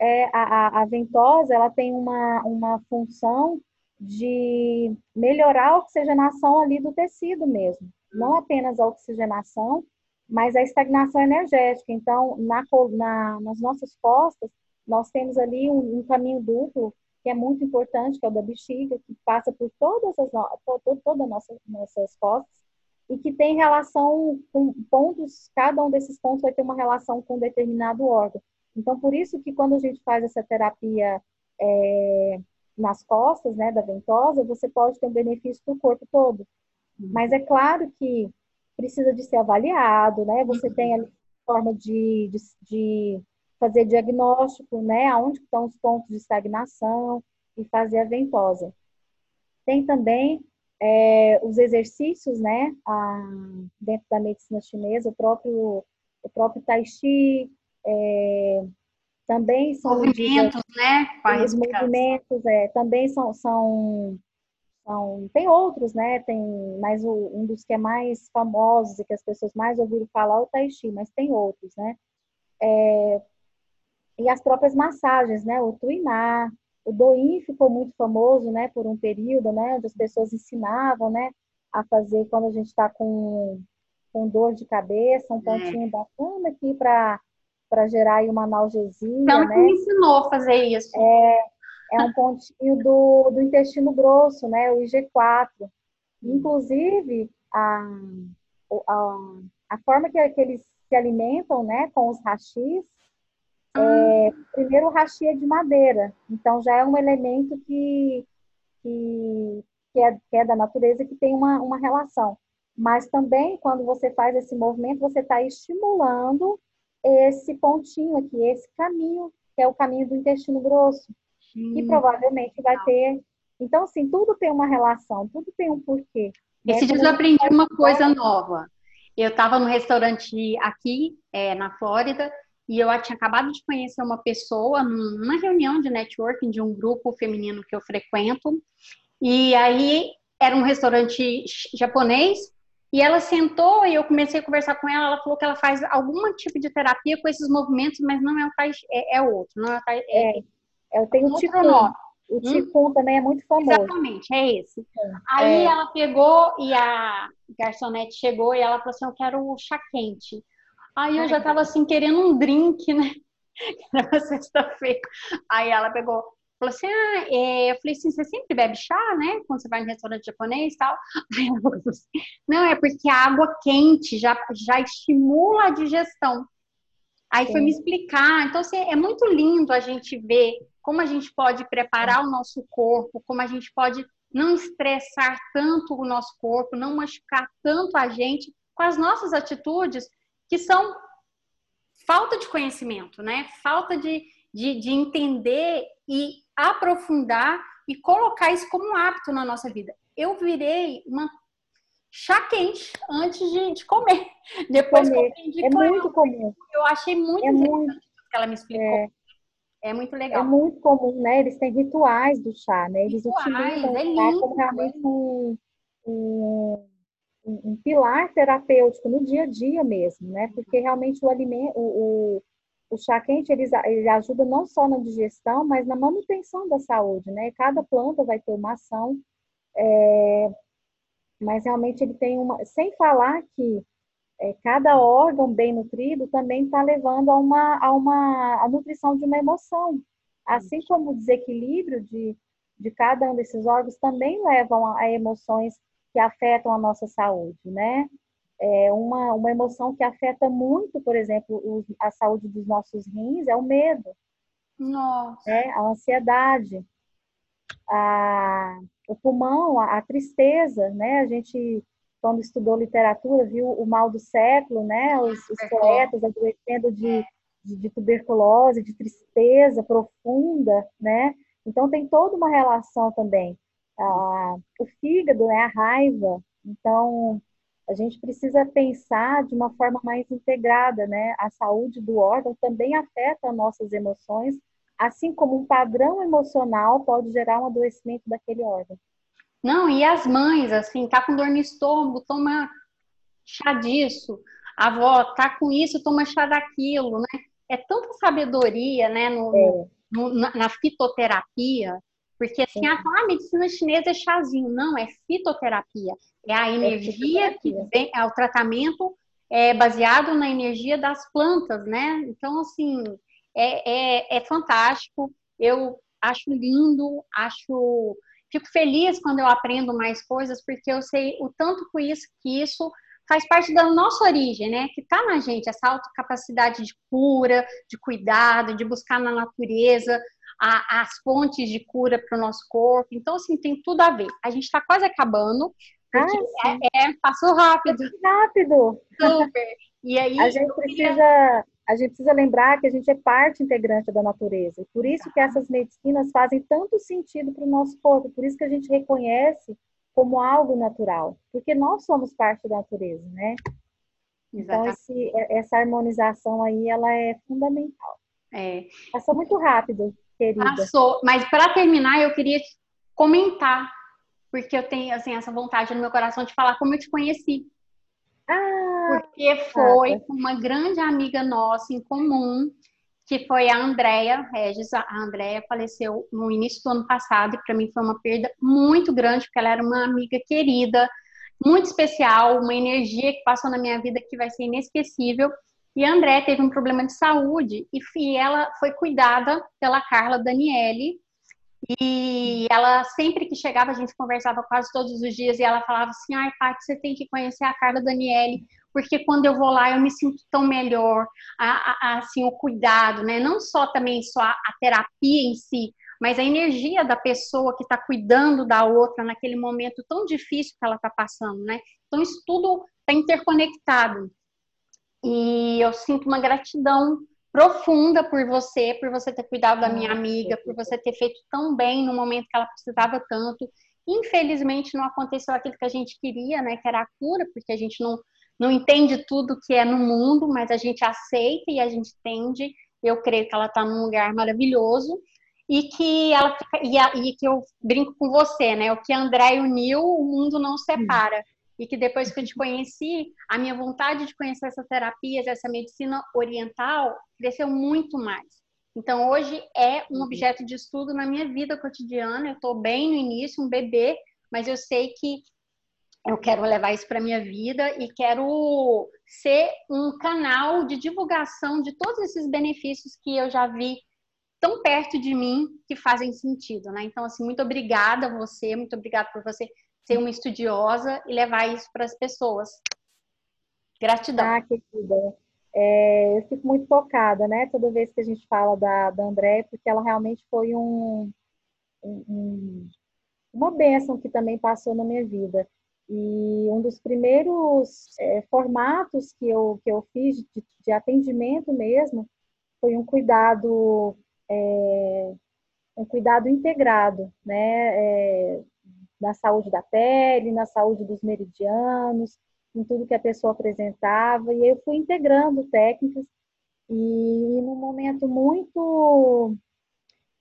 É, a, a, a ventosa, ela tem uma, uma função de melhorar a oxigenação ali do tecido mesmo. Não apenas a oxigenação, mas a estagnação energética. Então, na, na, nas nossas costas, nós temos ali um, um, caminho duplo que é muito importante, que é o da bexiga, que passa por todas as por toda nossa, nossas costas e que tem relação com pontos, cada um desses pontos vai ter uma relação com um determinado órgão. Então, por isso que quando a gente faz essa terapia é, nas costas, né, da ventosa, você pode ter um benefício para o corpo todo. Uhum. Mas é claro que precisa de ser avaliado, né? Você uhum. tem ali forma de, de, de, fazer diagnóstico, né? Aonde estão os pontos de estagnação e fazer a ventosa. Tem também é, os exercícios, né? A, dentro da medicina chinesa, o próprio, o próprio Tai Chi, é, também são movimentos, né? Os movimentos, é, também são, são, são, tem outros, né? Tem, mas o, um dos que é mais famosos e que as pessoas mais ouviram falar é o Tai Chi, mas tem outros, né? É, e as próprias massagens, né? O Tuiná, o Doin ficou muito famoso, né? Por um período, né? Onde as pessoas ensinavam, né? A fazer quando a gente está com, com dor de cabeça, um é. pontinho é. bacana aqui para para gerar uma analgesia. Então, né? me ensinou a fazer isso. É, é um pontinho do, do intestino grosso, né? O IG4. Inclusive, a, a, a forma que, que eles se alimentam, né, com os rachis, é, primeiro o rachi é de madeira, então já é um elemento que, que, que, é, que é da natureza que tem uma, uma relação. Mas também, quando você faz esse movimento, você está estimulando esse pontinho aqui, esse caminho, que é o caminho do intestino grosso, hum. que provavelmente vai ter. Então, assim, tudo tem uma relação, tudo tem um porquê. Né? Esse dia eu aprendi uma coisa nova. Eu estava no restaurante aqui, é, na Flórida, e eu tinha acabado de conhecer uma pessoa numa reunião de networking de um grupo feminino que eu frequento. E aí era um restaurante japonês E ela sentou e eu comecei a conversar com ela. Ela falou que ela faz algum tipo de terapia com esses movimentos, mas não é o faz, é, é outro, não é, é, é, eu tenho um tipo nome. O Ticum hum? também é muito famoso. Exatamente, é esse. É. Aí ela pegou e a garçonete chegou e ela falou assim: Eu quero o chá quente. Aí eu já tava assim, querendo um drink, né? Era sexta-feira. Aí ela pegou, falou assim: Ah, é... eu falei assim: você sempre bebe chá, né? Quando você vai em restaurante japonês e tal. Aí ela falou assim: Não, é porque a água quente já, já estimula a digestão. Aí Sim. foi me explicar. Então, assim, é muito lindo a gente ver como a gente pode preparar o nosso corpo, como a gente pode não estressar tanto o nosso corpo, não machucar tanto a gente com as nossas atitudes, que são falta de conhecimento, né? Falta de, de, de entender e aprofundar e colocar isso como um hábito na nossa vida. Eu virei uma chá quente antes de, de comer. Depois comer. é muito comum. Eu achei muito é interessante muito, que ela me explicou. É, é, muito legal. É muito comum, né? Eles têm rituais do chá, né? Eles rituais, utilizam é lindo, como realmente um, um, um, pilar terapêutico no dia a dia mesmo, né? Porque realmente o alimento, o, o, o chá quente, ele, ele ajuda não só na digestão, mas na manutenção da saúde, né? Cada planta vai ter uma ação é, mas realmente ele tem uma. Sem falar que é, cada órgão bem nutrido também está levando a uma, a uma a nutrição de uma emoção. Assim como o desequilíbrio de, de cada um desses órgãos também levam a, a emoções que afetam a nossa saúde, né? É uma, uma emoção que afeta muito, por exemplo, a saúde dos nossos rins é o medo. Nossa. É, a ansiedade. A, o pulmão, a, a, tristeza, né? A gente, quando estudou literatura, viu o mal do século, né? Os, os poetas adoecendo de, de, de, tuberculose, de tristeza profunda, né? Então, tem toda uma relação também. Ah, o fígado, né? A raiva. Então, a gente precisa pensar de uma forma mais integrada, né? A saúde do órgão também afeta nossas emoções, assim como um padrão emocional pode gerar um adoecimento daquele órgão. Não, e as mães, assim, tá com dor no estômago, toma chá disso. A avó tá com isso, toma chá daquilo, né? É tanta sabedoria, né, no, é. no na, na, fitoterapia, porque assim, a, ah, a medicina chinesa é chazinho. Não, é fitoterapia. É a é energia é que vem, é o tratamento é baseado na energia das plantas, né? Então, assim, é, é, é fantástico. Eu acho lindo, acho. Fico feliz quando eu aprendo mais coisas, porque eu sei o tanto que isso, que isso faz parte da nossa origem, né? Que está na gente, essa autocapacidade de cura, de cuidado, de buscar na natureza a, as fontes de cura para o nosso corpo. Então, assim, tem tudo a ver. A gente está quase acabando, porque ah, é, é, passou rápido. Rápido. Super. E aí. A gente precisa a gente precisa lembrar que a gente é parte integrante da natureza. Por isso que essas medicinas fazem tanto sentido para o nosso corpo, por isso que a gente reconhece como algo natural, porque nós somos parte da natureza, né? Então esse, é, essa harmonização aí ela é fundamental. É. Passou muito rápido, querida. Passou, mas para terminar eu queria comentar, porque eu tenho assim essa vontade no meu coração de falar como eu te conheci. Ah, porque foi ah, uma grande amiga nossa em comum, que foi a Andrea Regis. A Andrea faleceu no início do ano passado e para mim foi uma perda muito grande, porque ela era uma amiga querida, muito especial, uma energia que passou na minha vida que vai ser inesquecível. E a Andrea teve um problema de saúde e ela foi cuidada pela Carla Daniele, e ela, sempre que chegava, a gente conversava quase todos os dias, e ela falava assim: ai, Paty, você tem que conhecer a Carla Daniele, porque quando eu vou lá eu me sinto tão melhor, a, a, assim, o cuidado, né? Não só também só a, a terapia em si, mas a energia da pessoa que está cuidando da outra naquele momento tão difícil que ela está passando, né? Então, isso tudo está interconectado. E eu sinto uma gratidão profunda por você, por você ter cuidado da minha amiga, por você ter feito tão bem no momento que ela precisava tanto. Infelizmente não aconteceu aquilo que a gente queria, né, que era a cura, porque a gente não não entende tudo que é no mundo, mas a gente aceita e a gente entende. Eu creio que ela está num lugar maravilhoso e que ela fica, e, a, e, que eu brinco com você, né? O que André uniu, o mundo não separa. E que depois que eu te conheci, a minha vontade de conhecer essas terapias, essa medicina oriental, cresceu muito mais. Então, hoje é um objeto de estudo na minha vida cotidiana. Eu estou bem no início, um bebê, mas eu sei que eu quero levar isso para minha vida e quero ser um canal de divulgação de todos esses benefícios que eu já vi tão perto de mim que fazem sentido, né? Então, assim, muito obrigada a você, muito obrigada por você ser uma estudiosa e levar isso para as pessoas. Gratidão. Ah, querida. É, eu fico muito tocada, né? Toda vez que a gente fala da, da André, porque ela realmente foi um, um, uma bênção que também passou na minha vida. E um dos primeiros é, formatos que eu, que eu fiz de, de atendimento mesmo foi um cuidado é, um cuidado integrado, né, é, na saúde da pele, na saúde dos meridianos, em tudo que a pessoa apresentava, e eu fui integrando técnicas, e num momento muito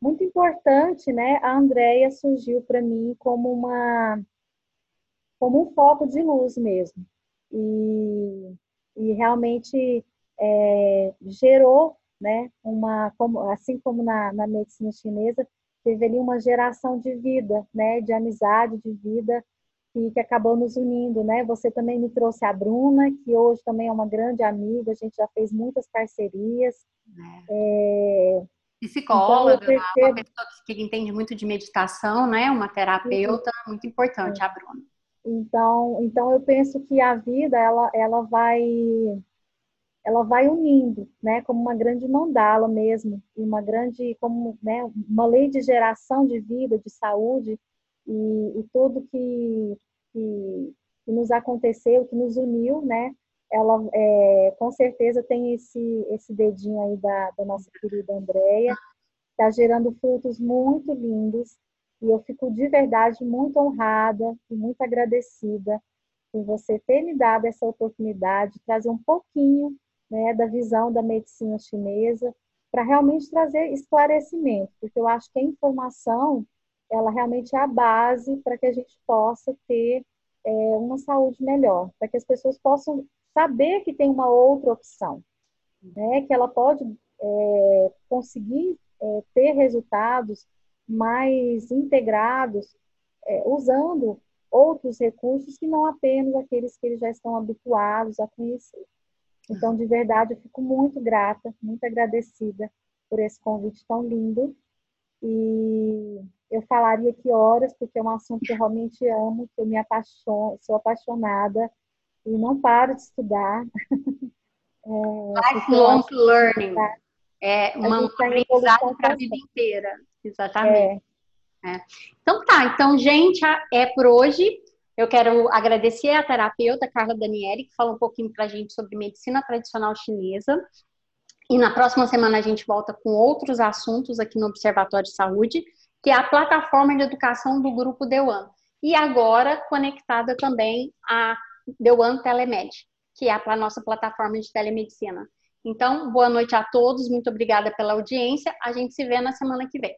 muito importante, né, a Andrea surgiu para mim como uma como um foco de luz mesmo, e, e realmente é, gerou né? Uma, como, assim como na, na medicina chinesa, teve ali uma geração de vida, né? De amizade, de vida, que, que acabou nos unindo, né? Você também me trouxe a Bruna, que hoje também é uma grande amiga, a gente já fez muitas parcerias. É. É... Psicóloga, então, percebo... uma pessoa que entende muito de meditação, né? Uma terapeuta Sim. muito importante, a Bruna. Então, então eu penso que a vida ela, ela vai ela vai unindo, né, como uma grande mandala mesmo, e uma grande, como, né, uma lei de geração de vida, de saúde, e, e tudo que, que, que, nos aconteceu, que nos uniu, né, ela é, com certeza tem esse, esse dedinho aí da, da nossa querida Andréia, está gerando frutos muito lindos, e eu fico de verdade muito honrada e muito agradecida por você ter me dado essa oportunidade de trazer um pouquinho né, da visão da medicina chinesa, para realmente trazer esclarecimento, porque eu acho que a informação ela realmente é a base para que a gente possa ter é, uma saúde melhor, para que as pessoas possam saber que tem uma outra opção, né, que ela pode é, conseguir é, ter resultados mais integrados é, usando outros recursos que não apenas aqueles que eles já estão habituados a conhecer. Então, de verdade, eu fico muito grata, muito agradecida por esse convite tão lindo. E eu falaria aqui horas, porque é um assunto que eu realmente amo, que eu me apaixono, sou apaixonada e não paro de estudar. É, Lifelong learning. É uma, um aprendizado para a vida inteira. Exatamente. É. É. Então tá, então, gente, é por hoje. Eu quero agradecer a terapeuta Carla Daniele, que falou um pouquinho para a gente sobre medicina tradicional chinesa. E na próxima semana a gente volta com outros assuntos aqui no Observatório de Saúde, que é a plataforma de educação do Grupo Deuan. E agora conectada também a Deuan Telemed, que é a nossa plataforma de telemedicina. Então, boa noite a todos, muito obrigada pela audiência. A gente se vê na semana que vem.